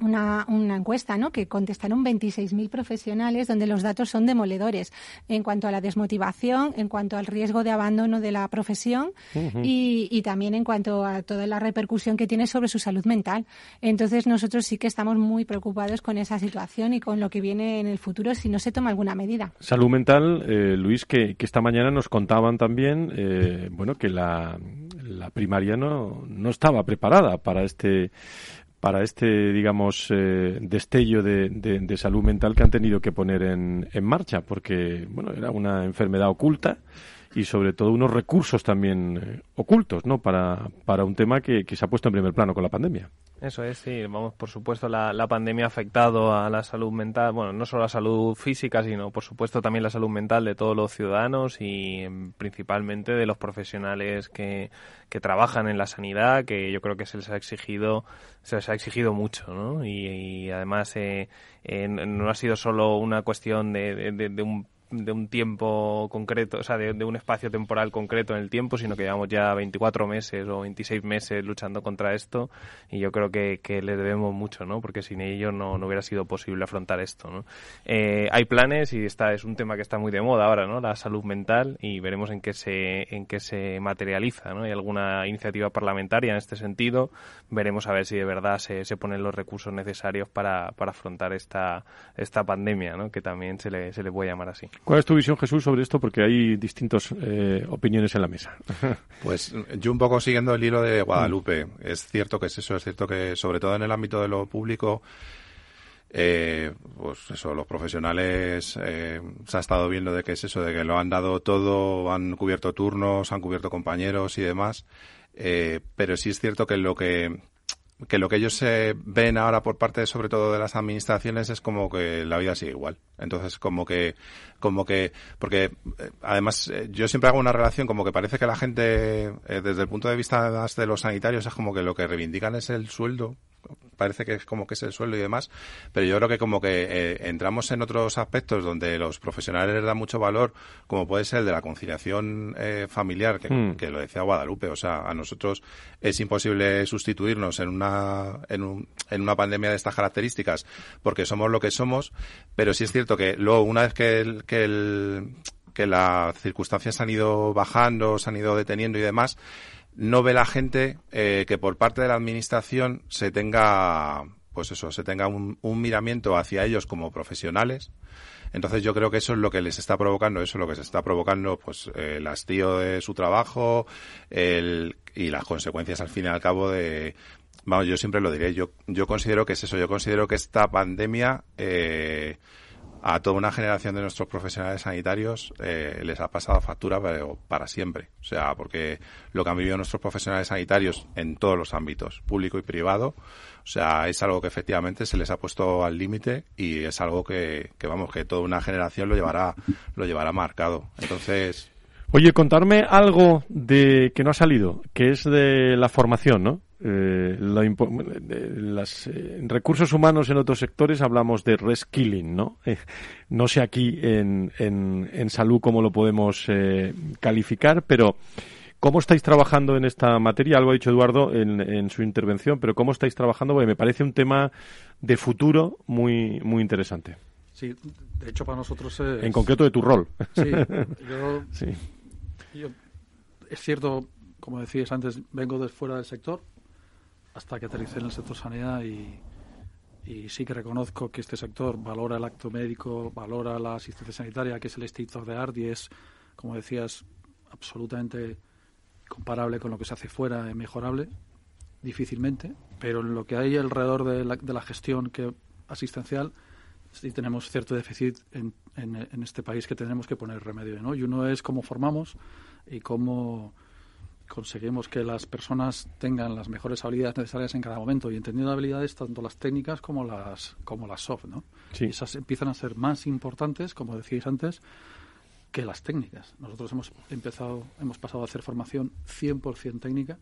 una, una, encuesta ¿no? que contestaron 26.000 profesionales donde los datos son demoledores en cuanto a la desmotivación, en cuanto al riesgo de abandono de la profesión y, y, también en cuanto a toda la repercusión que tiene sobre su salud mental. Entonces nosotros sí que estamos muy preocupados con esa situación y con lo que viene en el futuro si no se toma alguna medida. Salud mental, eh, Luis, que, que, esta mañana nos contaban también eh, bueno, que la, la primaria no, no estaba preparada para este para este, digamos, eh, destello de, de, salud mental que han tenido que poner en, en marcha, porque, bueno, era una enfermedad oculta y sobre todo unos recursos también eh, ocultos, ¿no? Para, para un tema que, que, se ha puesto en primer plano con la pandemia. Eso es, sí. Vamos, por supuesto, la, la pandemia ha afectado a la salud mental, bueno, no solo la salud física, sino, por supuesto, también la salud mental de todos los ciudadanos y em, principalmente de los profesionales que, que trabajan en la sanidad, que yo creo que se les ha exigido, se les ha exigido mucho, ¿no? Y, además eh, eh, no ha sido solo una cuestión de, de un de un tiempo concreto, o sea, de, un espacio temporal concreto en el tiempo, sino que llevamos ya 24 meses o 26 meses luchando contra esto y yo creo que, que le debemos mucho, ¿no? Porque sin ello no, no hubiera sido posible afrontar esto, ¿no? Eh, hay planes y esta es un tema que está muy de moda ahora, ¿no? La salud mental y veremos en qué se, en qué se materializa, ¿no? Hay alguna iniciativa parlamentaria en este sentido, veremos a ver si de verdad se, se ponen los recursos necesarios para, para afrontar esta, esta pandemia, ¿no? Que también se le, se le puede llamar así. ¿Cuál es tu visión, Jesús, sobre esto? Porque hay distintas eh, opiniones en la mesa. pues yo un poco siguiendo el hilo de Guadalupe. Es cierto que es eso, es cierto que sobre todo en el ámbito de lo público, eh, pues eso, los profesionales eh, se ha estado viendo de que es eso, de que lo han dado todo, han cubierto turnos, han cubierto compañeros y demás. pero sí es cierto que lo que que lo que ellos se ven ahora por parte sobre todo de las administraciones es como que la vida sigue igual. Entonces, como que, como que, porque eh, además eh, yo siempre hago una relación como que parece que la gente, eh, desde el punto de vista de los sanitarios, es como que lo que reivindican es el sueldo, parece que es como que es el sueldo y demás, pero yo creo que como que eh, entramos en otros aspectos donde los profesionales les dan mucho valor, como puede ser el de la conciliación eh, familiar, hmm. que, lo decía Guadalupe, o sea, a nosotros es imposible sustituirnos en una, en, un, en una pandemia de estas características porque somos lo que somos, pero sí es cierto que luego una vez que el, que el, que las circunstancias han ido bajando, se han ido deteniendo y demás, no ve la gente eh, que por parte de la administración se tenga, pues eso, se tenga un, un miramiento hacia ellos como profesionales. Entonces yo creo que eso es lo que les está provocando, eso es lo que se está provocando, pues el hastío de su trabajo el, y las consecuencias al fin y al cabo de, vamos, yo siempre lo diré, yo, yo considero que es eso, yo considero que esta pandemia eh, a toda una generación de nuestros profesionales sanitarios eh, les ha pasado factura pero para siempre. O sea, porque lo que han vivido nuestros profesionales sanitarios en todos los ámbitos, público y privado, o sea, es algo que efectivamente se les ha puesto al límite y es algo que, que, vamos, que toda una generación lo llevará, lo llevará marcado. Entonces, Oye, contarme algo de que no ha salido, que es de la formación, ¿no? Eh, la las, eh, recursos humanos en otros sectores hablamos de reskilling, ¿no? Eh, no sé aquí en, en, en, salud cómo lo podemos eh, calificar, pero ¿cómo estáis trabajando en esta materia? Algo ha dicho Eduardo en, en su intervención, pero ¿cómo estáis trabajando? Porque me parece un tema de futuro muy, muy interesante. Sí, de hecho para nosotros es... En concreto de tu rol. Sí, yo, sí. yo es cierto, como decías antes, vengo de fuera del sector, hasta que aterricé en el sector sanidad y, y, sí que reconozco que este sector valora el acto médico, valora la asistencia sanitaria, que es el state of the y es, como decías, absolutamente comparable con lo que se hace fuera, es mejorable, difícilmente, pero en lo que hay alrededor de la, de la gestión que asistencial sí tenemos cierto déficit en, en, este país que tenemos que poner remedio. Y uno es cómo formamos y cómo conseguimos que las personas tengan las mejores habilidades necesarias en cada momento y entendiendo habilidades tanto las técnicas como las como las soft, ¿no? Sí. Esas empiezan a ser más importantes, como decíais antes, que las técnicas. Nosotros hemos empezado, hemos pasado a hacer formación 100% técnica,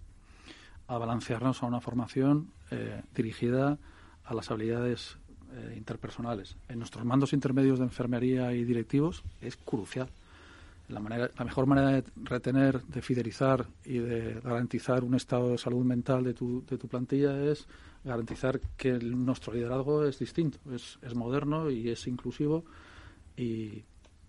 a balancearnos a una formación eh, dirigida a las habilidades eh, interpersonales. En nuestros mandos intermedios de enfermería y directivos es crucial la, manera, la mejor manera de retener, de fidelizar y de garantizar un estado de salud mental de tu, de tu plantilla es garantizar que el, nuestro liderazgo es distinto, es, es moderno y es inclusivo y,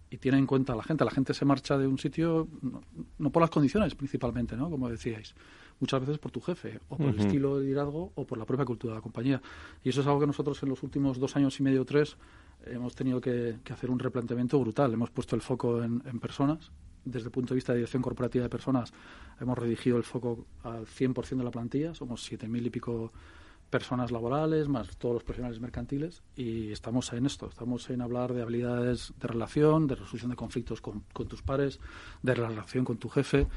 y, tiene en cuenta a la gente. La gente se marcha de un sitio no, no, por las condiciones principalmente, ¿no? como decíais, muchas veces por tu jefe o por uh -huh. el estilo de liderazgo o por la propia cultura de la compañía. Y eso es algo que nosotros en los últimos dos años y medio o tres hemos tenido que, hacer un replanteamiento brutal. Hemos puesto el foco en, personas. Desde el punto de vista de dirección corporativa de personas, hemos redirigido el foco al 100% de la plantilla. Somos 7.000 y pico personas laborales, más todos los profesionales mercantiles, y estamos en esto. Estamos en hablar de habilidades de relación, de resolución de conflictos con, con tus pares, de relación con tu jefe,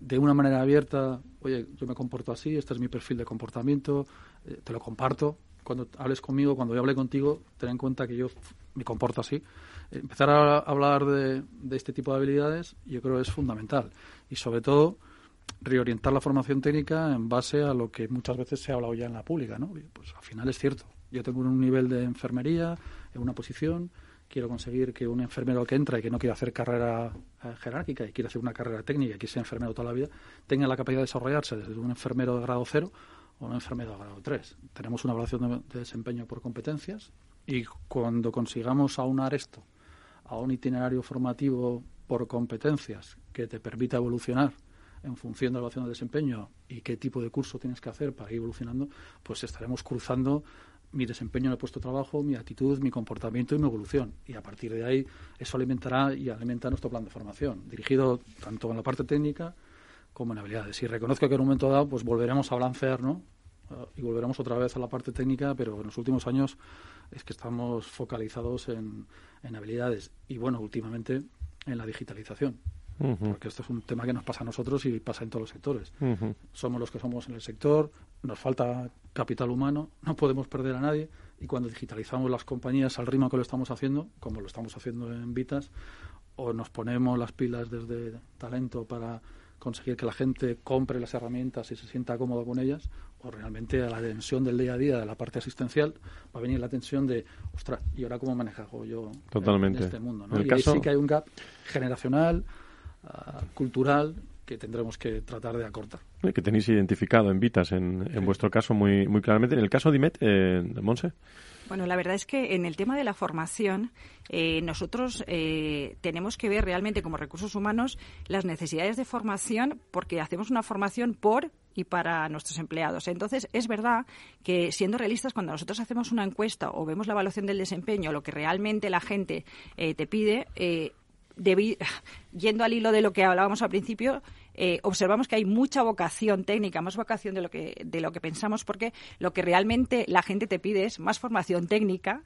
de una manera abierta, oye, yo me comporto así, este es mi perfil de comportamiento, eh, te lo comparto, cuando hables conmigo, cuando yo hable contigo, ten en cuenta que yo me comporto así. Empezar a hablar de, de, este tipo de habilidades yo creo es fundamental. Y sobre todo, reorientar la formación técnica en base a lo que muchas veces se ha hablado ya en la pública. ¿no? Pues al final es cierto. Yo tengo un nivel de enfermería, en una posición, quiero conseguir que un enfermero que entra y que no quiere hacer carrera eh, jerárquica y quiere hacer una carrera técnica y que sea enfermero toda la vida, tenga la capacidad de desarrollarse desde un enfermero de grado cero o una enfermedad grado 3. Tenemos una evaluación de, de, desempeño por competencias y cuando consigamos aunar esto a un itinerario formativo por competencias que te permita evolucionar en función de la evaluación de desempeño y qué tipo de curso tienes que hacer para ir evolucionando, pues estaremos cruzando mi desempeño en el puesto de trabajo, mi actitud, mi comportamiento y mi evolución. Y a partir de ahí eso alimentará y alimenta nuestro plan de formación, dirigido tanto en la parte técnica como en habilidades. Y reconozco que en un momento dado pues volveremos a balancear, ¿no? Uh, y volveremos otra vez a la parte técnica, pero en los últimos años es que estamos focalizados en, en habilidades y, bueno, últimamente en la digitalización. Uh -huh. Porque esto es un tema que nos pasa a nosotros y pasa en todos los sectores. Uh -huh. Somos los que somos en el sector, nos falta capital humano, no podemos perder a nadie y cuando digitalizamos las compañías al ritmo que lo estamos haciendo, como lo estamos haciendo en Vitas, o nos ponemos las pilas desde talento para conseguir que la gente compre las herramientas y se sienta cómodo con ellas, o realmente a la tensión del día a día de la parte asistencial va a venir la tensión de, ostras, ¿y ahora cómo manejo yo Totalmente. En este mundo? ¿no? El y caso... ahí sí que hay un gap generacional, uh, cultural, que tendremos que tratar de acortar. Que tenéis identificado en Vitas, en, en vuestro caso, muy, muy claramente. En el caso de IMET, eh, Monse. Bueno, la verdad es que en el tema de la formación, eh, nosotros eh, tenemos que ver realmente como recursos humanos las necesidades de formación porque hacemos una formación por y para nuestros empleados. Entonces, es verdad que siendo realistas, cuando nosotros hacemos una encuesta o vemos la evaluación del desempeño, lo que realmente la gente eh, te pide, yendo al hilo de lo que hablábamos al principio, eh, observamos que hay mucha vocación técnica, más vocación de lo que de lo que pensamos, porque lo que realmente la gente te pide es más formación técnica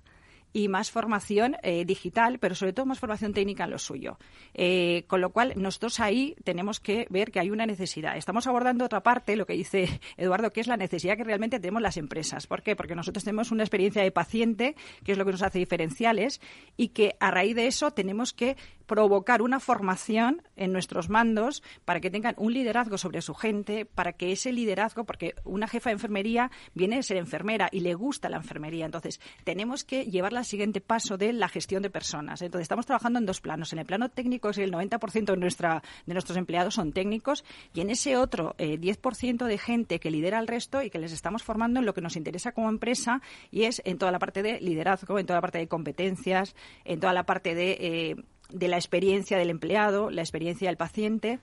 y más formación eh, digital, pero sobre todo más formación técnica en lo suyo. Eh, con lo cual, nosotros ahí tenemos que ver que hay una necesidad. Estamos abordando otra parte, lo que dice Eduardo, que es la necesidad que realmente tenemos las empresas. ¿Por qué? Porque nosotros tenemos una experiencia de paciente, que es lo que nos hace diferenciales, y que a raíz de eso tenemos que provocar una formación en nuestros mandos para que tengan un liderazgo sobre su gente, para que ese liderazgo, porque una jefa de enfermería viene de ser enfermera y le gusta la enfermería, entonces tenemos que llevarla al siguiente paso de la gestión de personas. Entonces estamos trabajando en dos planos. En el plano técnico, es el 90% de, nuestra, de nuestros empleados son técnicos y en ese otro 10% eh, de gente que lidera el resto y que les estamos formando en lo que nos interesa como empresa y es en toda la parte de liderazgo, en toda la parte de competencias, en toda la parte de eh, de la experiencia del empleado, la experiencia del paciente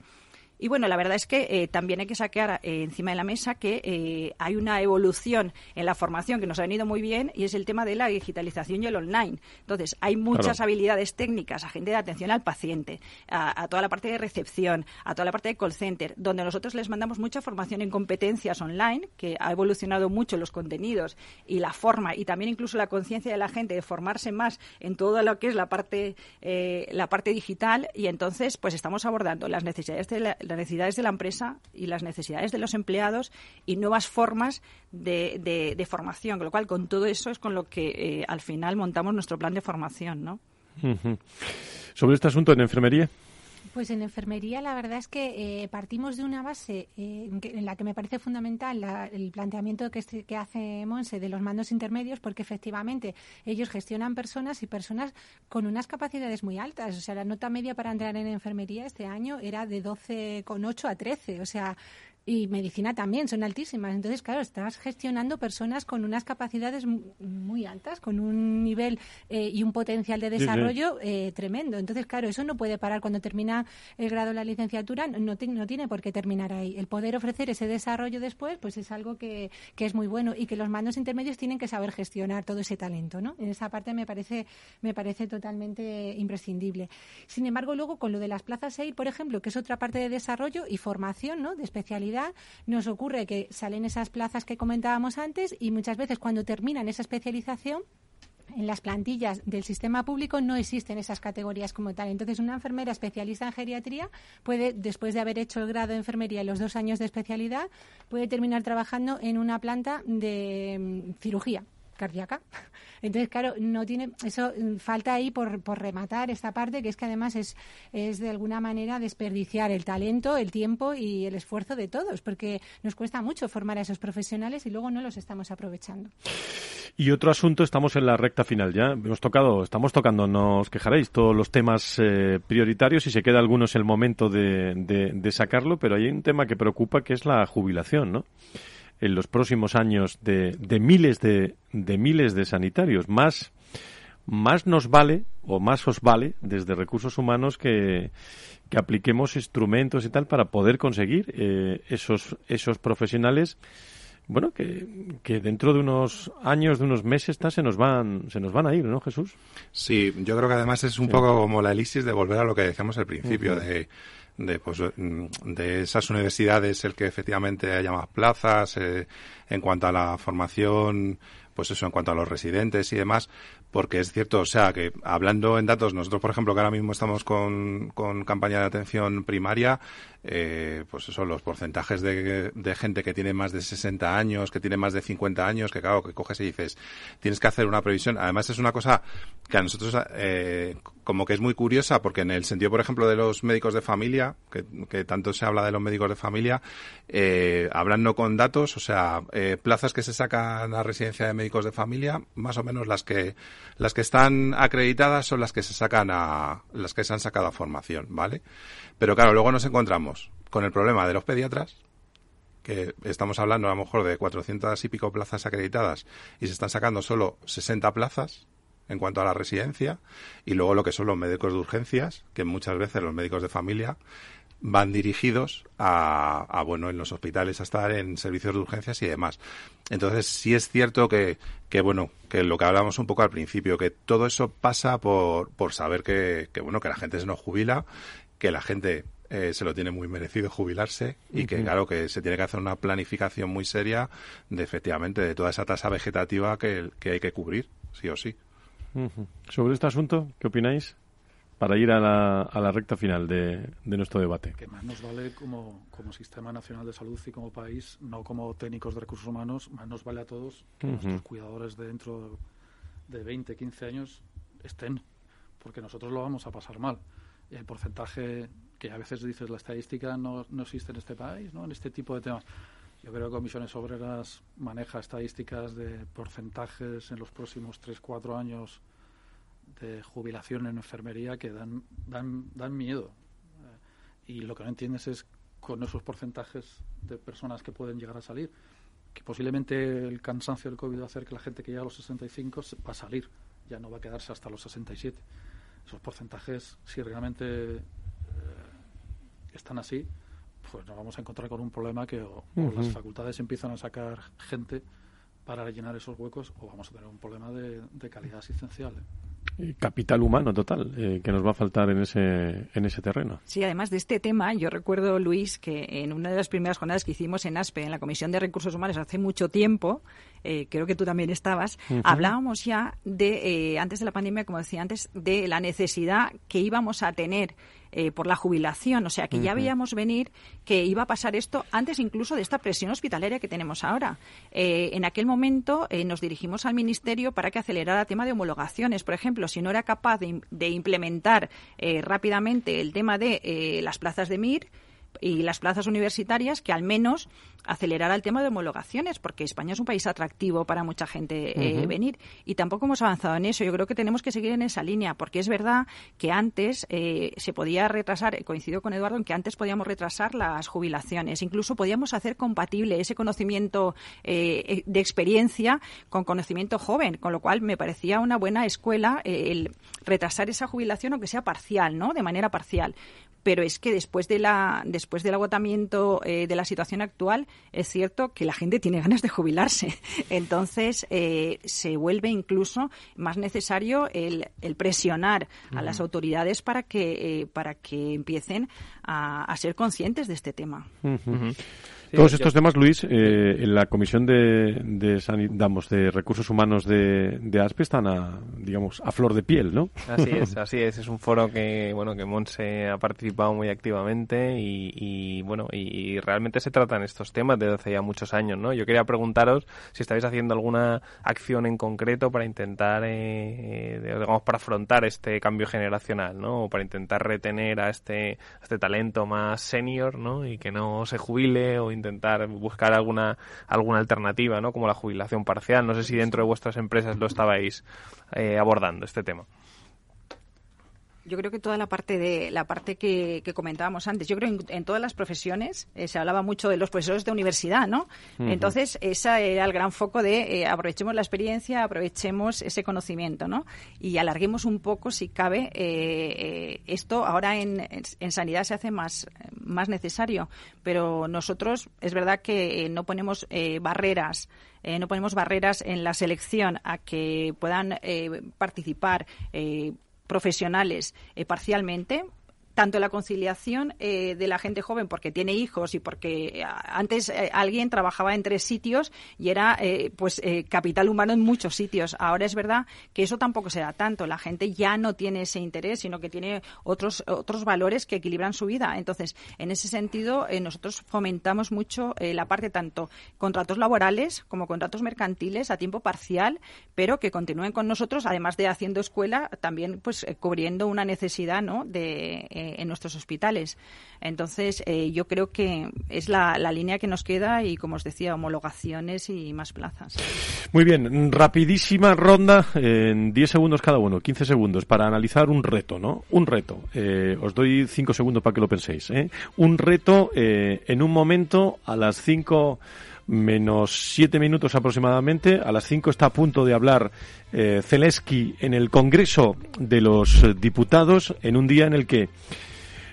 y bueno, la verdad es que eh, también hay que sacar eh, encima de la mesa que eh, hay una evolución en la formación que nos ha venido muy bien y es el tema de la digitalización y el online. Entonces, hay muchas habilidades técnicas a gente de atención al paciente, a, toda la parte de recepción, a toda la parte de call center, donde nosotros les mandamos mucha formación en competencias online, que ha evolucionado mucho los contenidos y la forma y también incluso la conciencia de la gente de formarse más en todo lo que es la parte, la parte digital y entonces pues estamos abordando las necesidades de la las necesidades de la empresa y las necesidades de los empleados y nuevas formas de, de, formación. Con lo cual, con todo eso es con lo que eh, al final montamos nuestro plan de formación, ¿no? Sobre este asunto en enfermería. Pues en enfermería la verdad es que eh, partimos de una base eh, en, la que me parece fundamental el planteamiento que, que hace Monse de los mandos intermedios, porque efectivamente ellos gestionan personas y personas con unas capacidades muy altas. O sea, la nota media para entrar en enfermería este año era de 12,8 a 13. O sea, y medicina también son altísimas. Entonces, claro, estás gestionando personas con unas capacidades muy altas, con un nivel eh, y un potencial de desarrollo eh, tremendo. Entonces, claro, eso no puede parar cuando termina el grado de la licenciatura, no, no tiene por qué terminar ahí. El poder ofrecer ese desarrollo después, pues es algo que, que, es muy bueno y que los mandos intermedios tienen que saber gestionar todo ese talento, ¿no? En esa parte me parece, me parece totalmente imprescindible. Sin embargo, luego con lo de las plazas EIR, por ejemplo, que es otra parte de desarrollo y formación, ¿no? De especialidad nos ocurre que salen esas plazas que comentábamos antes y muchas veces cuando terminan esa especialización en las plantillas del sistema público no existen esas categorías como tal. Entonces, una enfermera especialista en geriatría puede, después de haber hecho el grado de enfermería y los dos años de especialidad, puede terminar trabajando en una planta de mm, cirugía cardíaca. Entonces, claro, no tiene eso mm, falta ahí por, por rematar esta parte que es que además es, es de alguna manera desperdiciar el talento, el tiempo y el esfuerzo de todos, porque nos cuesta mucho formar a esos profesionales y luego no los estamos aprovechando. Y otro asunto, estamos en la recta final ya. Hemos tocado, estamos tocando, no os quejaréis, todos los temas eh, prioritarios y se queda algunos el momento de, de, de sacarlo, pero hay un tema que preocupa que es la jubilación, ¿no? En los próximos años de, de miles de, de, miles de sanitarios. Más, más nos vale o más os vale desde recursos humanos que, que apliquemos instrumentos y tal para poder conseguir eh, esos, esos profesionales bueno, que, que, dentro de unos años, de unos meses, se nos van, se nos van a ir, ¿no, Jesús? Sí, yo creo que además es un poco como la elixir de volver a lo que decíamos al principio, de de, pues, de esas universidades el que efectivamente haya más plazas, eh, en cuanto a la formación, pues eso, en cuanto a los residentes y demás, porque es cierto, o sea, que hablando en datos, nosotros, por ejemplo, que ahora mismo estamos con, con campaña de atención primaria, eh, pues eso, los porcentajes de, de, gente que tiene más de 60 años, que tiene más de 50 años, que claro, que coges y dices, tienes que hacer una previsión. Además, es una cosa que a nosotros, eh, como que es muy curiosa, porque en el sentido, por ejemplo, de los médicos de familia, que, tanto se habla de los médicos de familia, eh, hablando con datos, o sea, eh, plazas que se sacan a residencia de médicos de familia, más o menos las que las que están acreditadas son las que se sacan a, las que se han sacado a formación, ¿vale? Pero claro, luego nos encontramos con el problema de los pediatras, que estamos hablando a lo mejor de 400 y pico plazas acreditadas y se están sacando solo 60 plazas en cuanto a la residencia y luego lo que son los médicos de urgencias, que muchas veces los médicos de familia van dirigidos a, bueno en los hospitales a estar en servicios de urgencias y demás. Entonces sí es cierto que, que bueno que lo que hablamos un poco al principio que todo eso pasa por, por saber que, que bueno que la gente se nos jubila, que la gente eh, se lo tiene muy merecido jubilarse y que claro que se tiene que hacer una planificación muy seria de efectivamente de toda esa tasa vegetativa que, que hay que cubrir sí o sí. Sobre este asunto, ¿qué opináis? Para ir a la, a la recta final de, de, nuestro debate. Que más nos vale como, como, Sistema Nacional de Salud y como país, no como técnicos de recursos humanos, más nos vale a todos que nuestros cuidadores de dentro de 20, 15 años estén, porque nosotros lo vamos a pasar mal. El porcentaje que a veces dices la estadística no, no existe en este país, ¿no? en este tipo de temas. Yo creo que Comisiones Obreras maneja estadísticas de porcentajes en los próximos 3-4 años de jubilación en enfermería que dan, dan, dan miedo. Eh, y lo que no entiendes es con esos porcentajes de personas que pueden llegar a salir, que posiblemente el cansancio del COVID va a hacer que la gente que llega a los 65 va a salir, ya no va a quedarse hasta los 67. Esos porcentajes, si realmente están así, pues nos vamos a encontrar con un problema que o, las facultades empiezan a sacar gente para rellenar esos huecos o vamos a tener un problema de, de calidad asistencial. ¿eh? capital humano total eh, que nos va a faltar en ese, en ese terreno. Sí, además de este tema, yo recuerdo, Luis, que en una de las primeras jornadas que hicimos en ASPE, en la Comisión de Recursos Humanos, hace mucho tiempo, eh, creo que tú también estabas, hablábamos ya de, eh, antes de la pandemia, como decía antes, de la necesidad que íbamos a tener eh, por la jubilación. O sea, que ya veíamos venir que iba a pasar esto antes incluso de esta presión hospitalaria que tenemos ahora. Eh, en aquel momento eh, nos dirigimos al Ministerio para que acelerara el tema de homologaciones. Por ejemplo, si no era capaz de, de implementar rápidamente el tema de las plazas de MIR, y las plazas universitarias que al menos acelerara el tema de homologaciones, porque España es un país atractivo para mucha gente eh, venir. Y tampoco hemos avanzado en eso. Yo creo que tenemos que seguir en esa línea, porque es verdad que antes eh, se podía retrasar, coincido con Eduardo, en que antes podíamos retrasar las jubilaciones. Incluso podíamos hacer compatible ese conocimiento eh, de experiencia con conocimiento joven, con lo cual me parecía una buena escuela el retrasar esa jubilación, aunque sea parcial, ¿no? De manera parcial pero es que después de la después del agotamiento eh, de la situación actual es cierto que la gente tiene ganas de jubilarse. Entonces eh, se vuelve incluso más necesario el, presionar a las autoridades para que eh, para que empiecen a, ser conscientes de este tema todos estos temas, Luis, eh, en la Comisión de, de, de Recursos Humanos de, de ASPE están a, digamos, a flor de piel, ¿no? Así es, así es. Es un foro que, bueno, que Monse ha participado muy activamente y, bueno, y, realmente se tratan estos temas desde hace ya muchos años, ¿no? Yo quería preguntaros si estáis haciendo alguna acción en concreto para intentar, eh, eh, digamos, para afrontar este cambio generacional, ¿no? O para intentar retener a este, a este talento más senior, ¿no? Y que no se jubile o intentar buscar alguna, alguna alternativa, ¿no? Como la jubilación parcial. No sé si dentro de vuestras empresas lo estabais eh, abordando este tema yo creo que toda la parte de la parte que, comentábamos antes, yo creo que en, todas las profesiones eh, se hablaba mucho de los profesores de universidad, ¿no? Entonces, ese era el gran foco de eh, aprovechemos la experiencia, aprovechemos ese conocimiento, ¿no? Y alarguemos un poco, si cabe, eh, esto ahora en, en, sanidad se hace más, más necesario, pero nosotros es verdad que no ponemos barreras no ponemos barreras en la selección a que puedan participar profesionales eh, parcialmente tanto la conciliación eh, de la gente joven porque tiene hijos y porque eh, antes eh, alguien trabajaba en tres sitios y era pues capital humano en muchos sitios. Ahora es verdad que eso tampoco se da tanto. La gente ya no tiene ese interés, sino que tiene otros otros valores que equilibran su vida. Entonces, en ese sentido, nosotros fomentamos mucho la parte tanto contratos laborales como contratos mercantiles a tiempo parcial, pero que continúen con nosotros, además de haciendo escuela, también pues cubriendo una necesidad, ¿no? de eh, en nuestros hospitales. Entonces, eh, yo creo que es la, la, línea que nos queda y, como os decía, homologaciones y más plazas. Muy bien, rapidísima ronda en 10 segundos cada uno, 15 segundos para analizar un reto, ¿no? Un reto. Eh, os doy 5 segundos para que lo penséis. ¿eh? Un reto en un momento a las 5 menos 7 minutos aproximadamente. A las 5 está a punto de hablar eh, Zelensky en el Congreso de los Diputados en un día en el que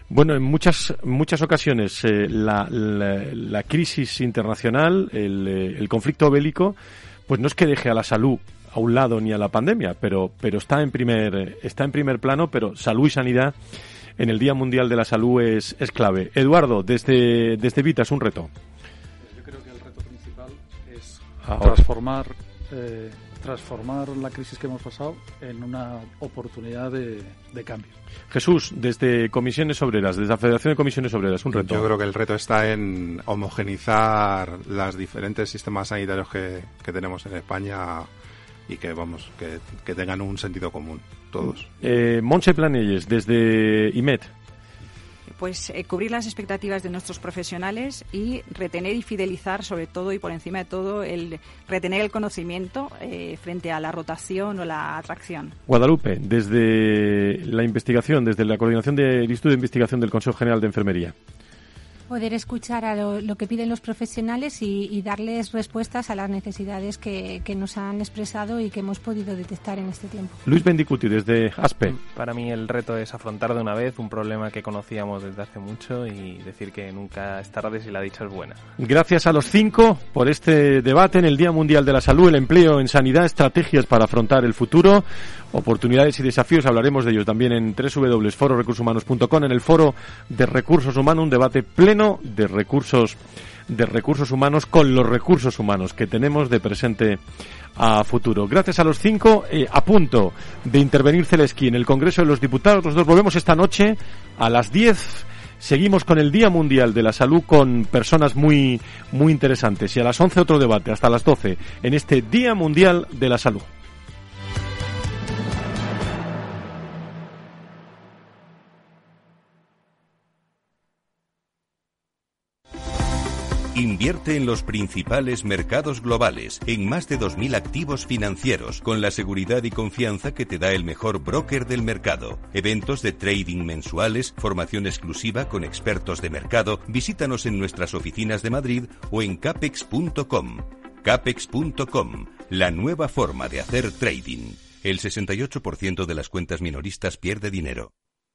bueno, en muchas, muchas ocasiones eh, la, la, la, crisis internacional, el, eh, el, conflicto bélico, pues no es que deje a la salud a un lado ni a la pandemia, pero, pero está, en primer, está en primer plano, pero salud y sanidad en el Día Mundial de la Salud es, es clave. Eduardo, desde, desde Vita es un reto. Ahora. transformar eh, transformar la crisis que hemos pasado en una oportunidad de, de, cambio. Jesús, desde Comisiones Obreras, desde la Federación de Comisiones Obreras, un reto. Yo creo que el reto está en homogenizar los diferentes sistemas sanitarios que, que tenemos en España y que vamos que, que tengan un sentido común todos. Eh, Monse Planelles, desde IMET pues eh, cubrir las expectativas de nuestros profesionales y retener y fidelizar, sobre todo y por encima de todo, el retener el conocimiento eh, frente a la rotación o la atracción. Guadalupe, desde la investigación, desde la coordinación del Instituto de Investigación del Consejo General de Enfermería poder escuchar a lo, lo, que piden los profesionales y, y darles respuestas a las necesidades que, que, nos han expresado y que hemos podido detectar en este tiempo. Luis Bendicuti, desde ASPE. Para mí el reto es afrontar de una vez un problema que conocíamos desde hace mucho y decir que nunca es tarde si la dicha es buena. Gracias a los cinco por este debate en el Día Mundial de la Salud, el empleo en sanidad, estrategias para afrontar el futuro, oportunidades y desafíos. Hablaremos de ellos también en www.fororecursoshumanos.com, en el Foro de Recursos Humanos, un debate pleno de recursos de recursos humanos con los recursos humanos que tenemos de presente a futuro. Gracias a los cinco, eh, a punto de intervenir Zelensky en el Congreso de los Diputados. Nosotros volvemos esta noche a las 10. Seguimos con el Día Mundial de la Salud con personas muy, muy interesantes. Y a las 11 otro debate, hasta las 12, en este Día Mundial de la Salud. Invierte en los principales mercados globales, en más de 2.000 activos financieros, con la seguridad y confianza que te da el mejor broker del mercado. Eventos de trading mensuales, formación exclusiva con expertos de mercado. Visítanos en nuestras oficinas de Madrid o en capex.com. Capex.com, la nueva forma de hacer trading. El 68% de las cuentas minoristas pierde dinero.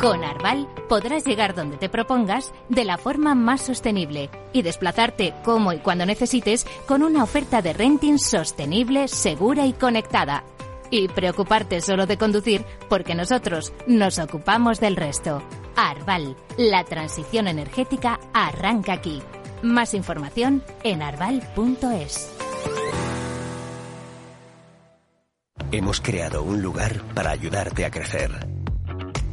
Con Arval podrás llegar donde te propongas de la forma más sostenible y desplazarte como y cuando necesites con una oferta de renting sostenible, segura y conectada. Y preocuparte solo de conducir porque nosotros nos ocupamos del resto. Arval, la transición energética arranca aquí. Más información en arval.es. Hemos creado un lugar para ayudarte a crecer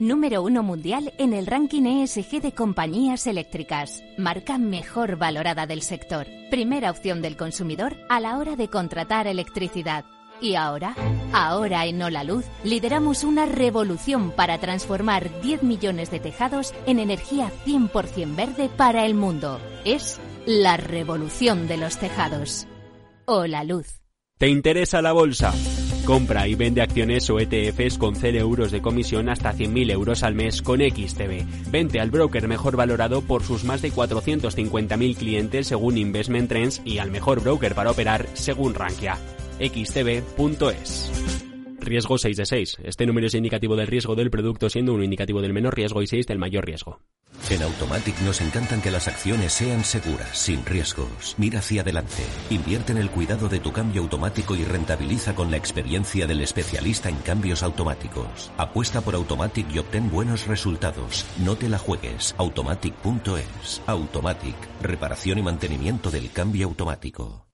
Número uno mundial en el ranking ESG de compañías eléctricas. Marca mejor valorada del sector. Primera opción del consumidor a la hora de contratar electricidad. Y ahora, ahora en Ola Luz, lideramos una revolución para transformar 10 millones de tejados en energía 100% verde para el mundo. Es la revolución de los tejados. Hola Luz. ¿Te interesa la bolsa? Compra y vende acciones o ETFs con 0 euros de comisión hasta 100.000 euros al mes con XTB. Vente al broker mejor valorado por sus más de 450.000 clientes según Investment Trends y al mejor broker para operar según Rankia. xtb.es. Riesgo 6 de 6. Este número es indicativo del riesgo del producto siendo uno indicativo del menor riesgo y 6 del mayor riesgo. En Automatic nos encantan que las acciones sean seguras, sin riesgos. Mira hacia adelante. Invierte en el cuidado de tu cambio automático y rentabiliza con la experiencia del especialista en cambios automáticos. Apuesta por Automatic y obtén buenos resultados. No te la juegues. Automatic.es. Automatic. Reparación y mantenimiento del cambio automático.